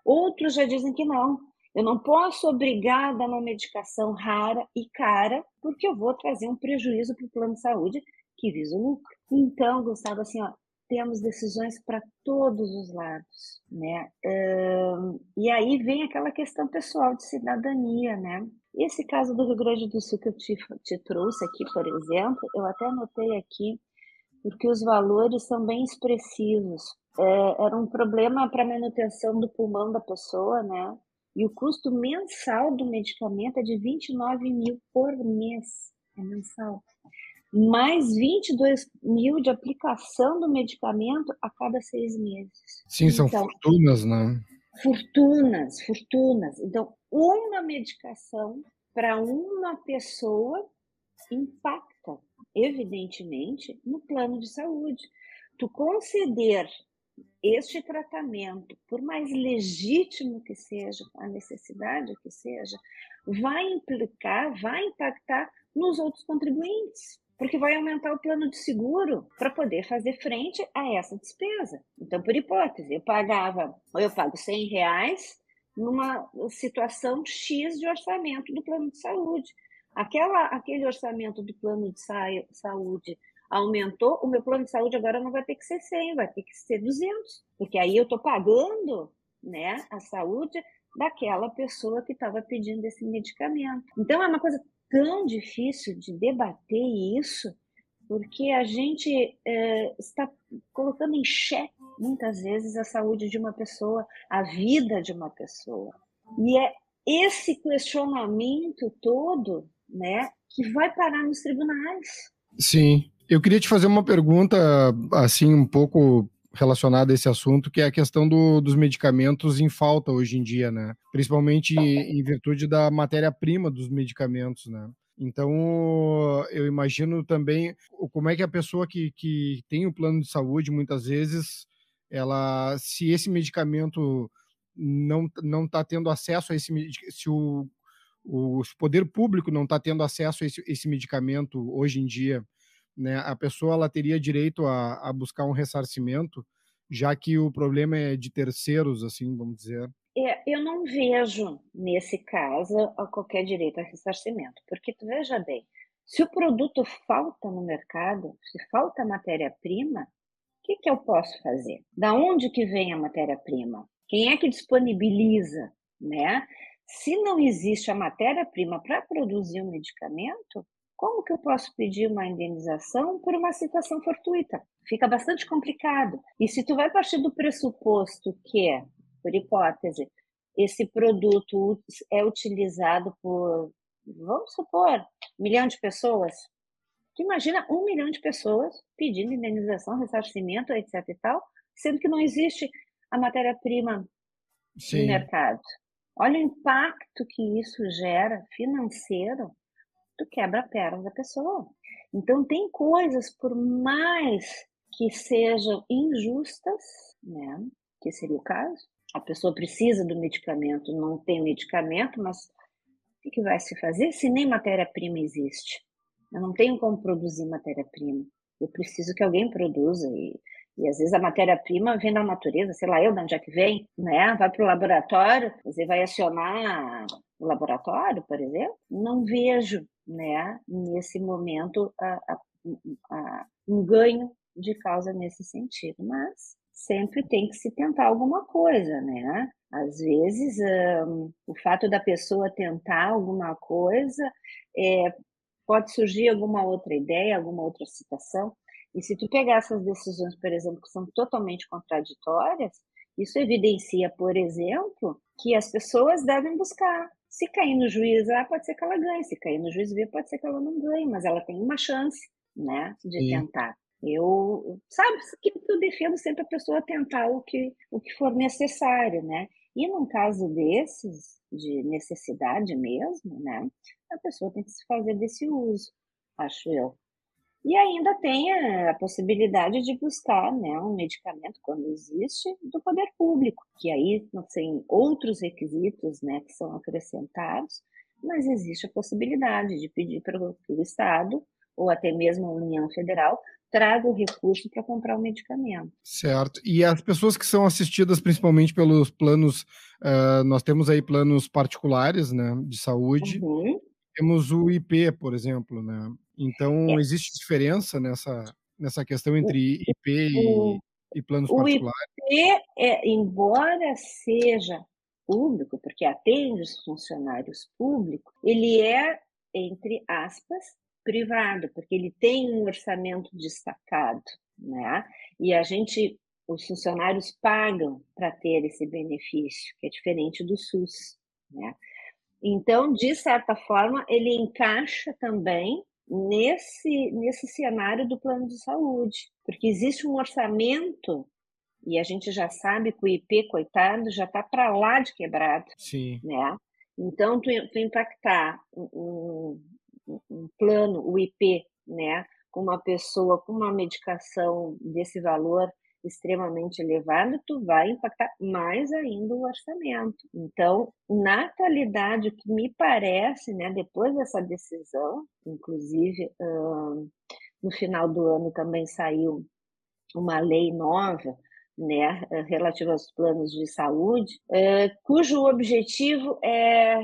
Outros já dizem que não. Eu não posso obrigar a dar uma medicação rara e cara, porque eu vou trazer um prejuízo para o plano de saúde que visa o lucro. Então, Gustavo, assim, ó, temos decisões para todos os lados, né? E aí vem aquela questão pessoal de cidadania, né? Esse caso do Rio Grande do Sul que eu te, te trouxe aqui, por exemplo, eu até anotei aqui, porque os valores são bem expressivos. É, era um problema para manutenção do pulmão da pessoa, né? E o custo mensal do medicamento é de 29 mil por mês. É mensal mais 22 mil de aplicação do medicamento a cada seis meses. Sim, são então, fortunas, né? Fortunas, fortunas. Então, uma medicação para uma pessoa impacta, evidentemente, no plano de saúde. Tu conceder este tratamento, por mais legítimo que seja, a necessidade que seja, vai implicar, vai impactar nos outros contribuintes porque vai aumentar o plano de seguro para poder fazer frente a essa despesa. Então, por hipótese, eu pagava, ou eu pago 100 reais numa situação X de orçamento do plano de saúde. Aquela, aquele orçamento do plano de sa saúde aumentou, o meu plano de saúde agora não vai ter que ser 100, vai ter que ser 200, porque aí eu estou pagando né, a saúde daquela pessoa que estava pedindo esse medicamento. Então, é uma coisa tão difícil de debater isso, porque a gente é, está colocando em xeque, muitas vezes, a saúde de uma pessoa, a vida de uma pessoa. E é esse questionamento todo né, que vai parar nos tribunais. Sim. Eu queria te fazer uma pergunta, assim, um pouco relacionada a esse assunto, que é a questão do, dos medicamentos em falta hoje em dia, né? Principalmente em virtude da matéria-prima dos medicamentos, né? Então, eu imagino também como é que a pessoa que, que tem o plano de saúde, muitas vezes, ela, se esse medicamento não não está tendo acesso a esse se o, o poder público não está tendo acesso a esse, esse medicamento hoje em dia, né, a pessoa ela teria direito a, a buscar um ressarcimento, já que o problema é de terceiros, assim, vamos dizer. É, eu não vejo, nesse caso, qualquer direito a ressarcimento, porque tu veja bem, se o produto falta no mercado, se falta matéria-prima, o que, que eu posso fazer? Da onde que vem a matéria-prima? Quem é que disponibiliza, né? Se não existe a matéria-prima para produzir um medicamento, como que eu posso pedir uma indenização por uma situação fortuita? Fica bastante complicado. E se tu vai partir do pressuposto que, por hipótese, esse produto é utilizado por, vamos supor, um milhão de pessoas, tu imagina um milhão de pessoas pedindo indenização, ressarcimento, etc e tal, sendo que não existe a matéria-prima no mercado. Olha o impacto que isso gera financeiro tu quebra a perna da pessoa. Então, tem coisas, por mais que sejam injustas, né, que seria o caso, a pessoa precisa do medicamento, não tem medicamento, mas o que vai se fazer se nem matéria-prima existe? Eu não tenho como produzir matéria-prima. Eu preciso que alguém produza. E, e às vezes a matéria-prima vem da natureza, sei lá eu de onde é que vem, né? Vai para o laboratório, você vai acionar o laboratório, por exemplo. Não vejo né, nesse momento, a, a, a, um ganho de causa nesse sentido, mas sempre tem que se tentar alguma coisa, né? Às vezes, um, o fato da pessoa tentar alguma coisa é, pode surgir alguma outra ideia, alguma outra situação. E se tu pegar essas decisões, por exemplo, que são totalmente contraditórias, isso evidencia, por exemplo, que as pessoas devem buscar se cair no juiz A, pode ser que ela ganhe. Se cair no juiz B, pode ser que ela não ganhe, mas ela tem uma chance, né, de tentar. Eu, sabe, que eu defendo sempre a pessoa tentar o que, o que for necessário, né? E num caso desses, de necessidade mesmo, né, a pessoa tem que se fazer desse uso, acho eu. E ainda tem a, possibilidade de buscar né, um medicamento, quando existe, do poder público, que aí tem outros requisitos né, que são acrescentados, mas existe a possibilidade de pedir para o Estado, ou até mesmo a União Federal, traga o recurso para comprar o medicamento. Certo. E as pessoas que são assistidas principalmente pelos planos, uh, nós temos aí planos particulares, né, de saúde. Uhum. Temos o IP, por exemplo, né? Então, é. existe diferença nessa, nessa questão entre IP e, e planos particulares? O IP, é, embora seja público, porque atende os funcionários públicos, ele é, entre aspas, privado, porque ele tem um orçamento destacado, né? E a gente, os funcionários pagam para ter esse benefício, que é diferente do SUS, né? Então, de certa forma, ele encaixa também nesse, nesse cenário do plano de saúde, porque existe um orçamento e a gente já sabe que o IP, coitado, já está para lá de quebrado. Sim. Né? Então, tu, tu impactar um, um, plano, o IP, né, com uma pessoa com uma medicação desse valor extremamente elevado, tu vai impactar mais ainda o orçamento. Então, na atualidade, o que me parece, né, depois dessa decisão, inclusive no final do ano também saiu uma lei nova, né, relativa aos planos de saúde, cujo objetivo é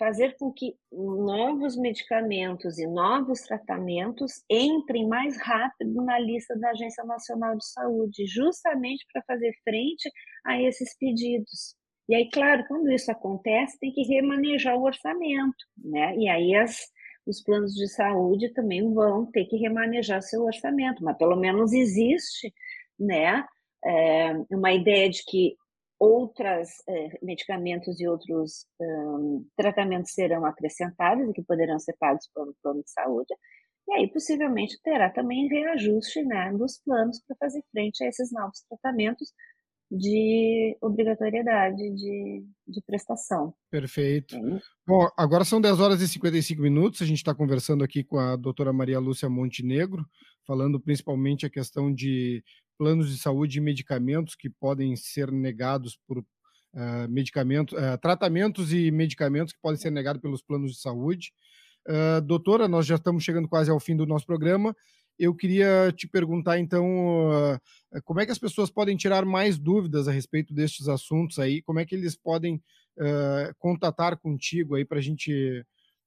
fazer com que novos medicamentos e novos tratamentos entrem mais rápido na lista da Agência Nacional de Saúde, justamente para fazer frente a esses pedidos. E aí, claro, quando isso acontece, tem que remanejar o orçamento, né? E aí as, os planos de saúde também vão ter que remanejar seu orçamento, mas pelo menos existe, né? É, uma ideia de que outros eh, medicamentos e outros um, tratamentos serão acrescentados e que poderão ser pagos pelo plano de saúde. E aí, possivelmente, terá também reajuste né, dos planos para fazer frente a esses novos tratamentos de obrigatoriedade de, de prestação. Perfeito. Bom, agora são 10 horas e 55 minutos. A gente está conversando aqui com a doutora Maria Lúcia Montenegro, falando principalmente a questão de planos de saúde e medicamentos que podem ser negados por uh, medicamentos, uh, tratamentos e medicamentos que podem ser negados pelos planos de saúde. Uh, doutora, nós já estamos chegando quase ao fim do nosso programa. Eu queria te perguntar, então, como é que as pessoas podem tirar mais dúvidas a respeito destes assuntos aí? Como é que eles podem contatar contigo aí para a gente,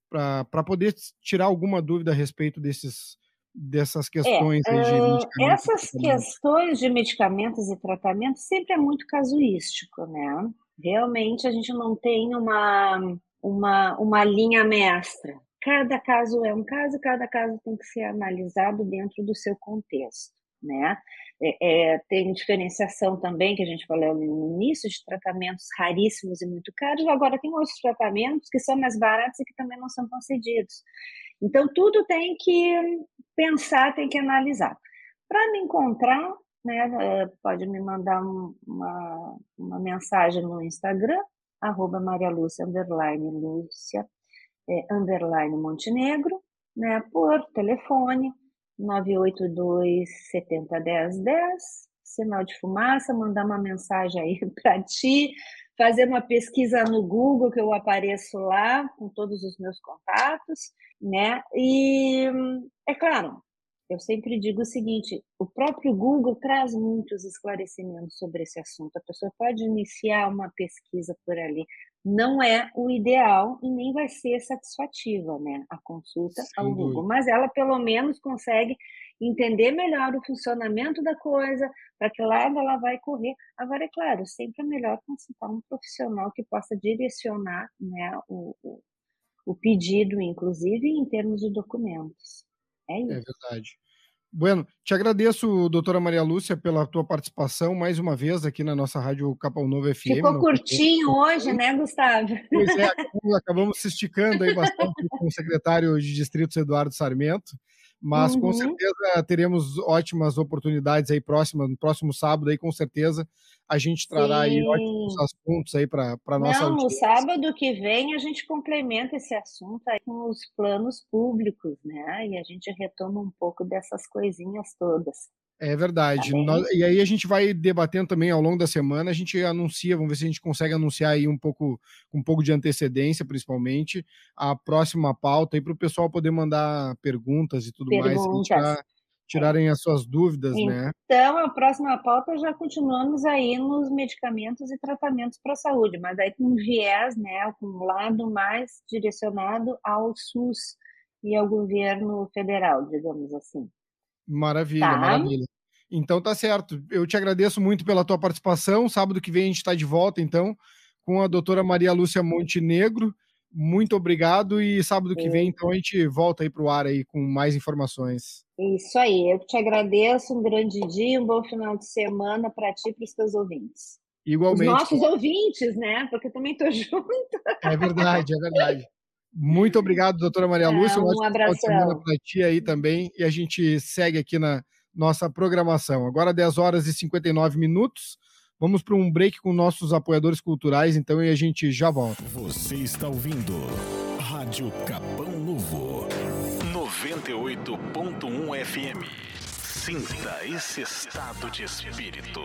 para poder tirar alguma dúvida a respeito desses, dessas é, questões é, de Essas questões de medicamentos e tratamentos sempre é muito casuístico, né? Realmente a gente não tem uma, uma, uma linha mestra. Cada caso é um caso, cada caso tem que ser analisado dentro do seu contexto, né? É, é, tem diferenciação também, que a gente falou no início, de tratamentos raríssimos e muito caros, agora tem outros tratamentos que são mais baratos e que também não são concedidos. Então, tudo tem que pensar, tem que analisar. Para me encontrar, né, eh, pode me mandar uma, uma mensagem no Instagram, arroba Maria Lúcia, underline Lúcia, é, underline Montenegro, né, por telefone, 982 70 10 10, sinal de fumaça, mandar uma mensagem aí para ti, fazer uma pesquisa no Google, que eu apareço lá com todos os meus contatos, né? E é claro, eu sempre digo o seguinte: o próprio Google traz muitos esclarecimentos sobre esse assunto. A pessoa pode iniciar uma pesquisa por ali. Não é o ideal e nem vai ser satisfativa, né? A consulta Sim. ao Google, mas ela pelo menos consegue entender melhor o funcionamento da coisa, para que lado ela vai correr. Agora, é claro, sempre é melhor consultar um profissional que possa direcionar né, o, o, o pedido, inclusive em termos de documentos. É, é isso. É verdade. Bueno, te agradeço, doutora Maria Lúcia, pela tua participação mais uma vez aqui na nossa rádio Capão Novo FM. Ficou curtinho hoje, né, Gustavo? Pois é, acabamos se esticando aí bastante com o secretário de distritos, Eduardo Sarmento. Mas uhum. com certeza teremos ótimas oportunidades aí próxima, no próximo sábado aí com certeza a gente trará Sim. aí ótimos assuntos aí para para nossa Não, audiência. no sábado que vem a gente complementa esse assunto aí com os planos públicos, né? E a gente retoma um pouco dessas coisinhas todas. É verdade. Tá Nós, e aí a gente vai debatendo também ao longo da semana, a gente anuncia, vamos ver se a gente consegue anunciar aí um pouco, um pouco de antecedência, principalmente, a próxima pauta aí para o pessoal poder mandar perguntas e tudo perguntas. mais, tirar, tirarem as suas dúvidas, então, né? Então, a próxima pauta já continuamos aí nos medicamentos e tratamentos para a saúde, mas aí com viés, né, com um lado mais direcionado ao SUS e ao governo federal, digamos assim. Maravilha, tá. maravilha. Então tá certo. Eu te agradeço muito pela tua participação. Sábado que vem a gente está de volta, então, com a doutora Maria Lúcia Montenegro. Muito obrigado e sábado que vem, então, a gente volta aí para o ar aí com mais informações. Isso aí, eu te agradeço. Um grande dia, um bom final de semana para ti e para os teus ouvintes. Igualmente. Os nossos ouvintes, né? Porque eu também estou junto. É verdade, é verdade. Muito obrigado, doutora Maria Lúcia. É, um abraço para ti aí também. E a gente segue aqui na nossa programação. Agora, 10 horas e 59 minutos. Vamos para um break com nossos apoiadores culturais, então, e a gente já volta. Você está ouvindo Rádio Capão Novo, 98.1 FM. Sinta esse estado de espírito.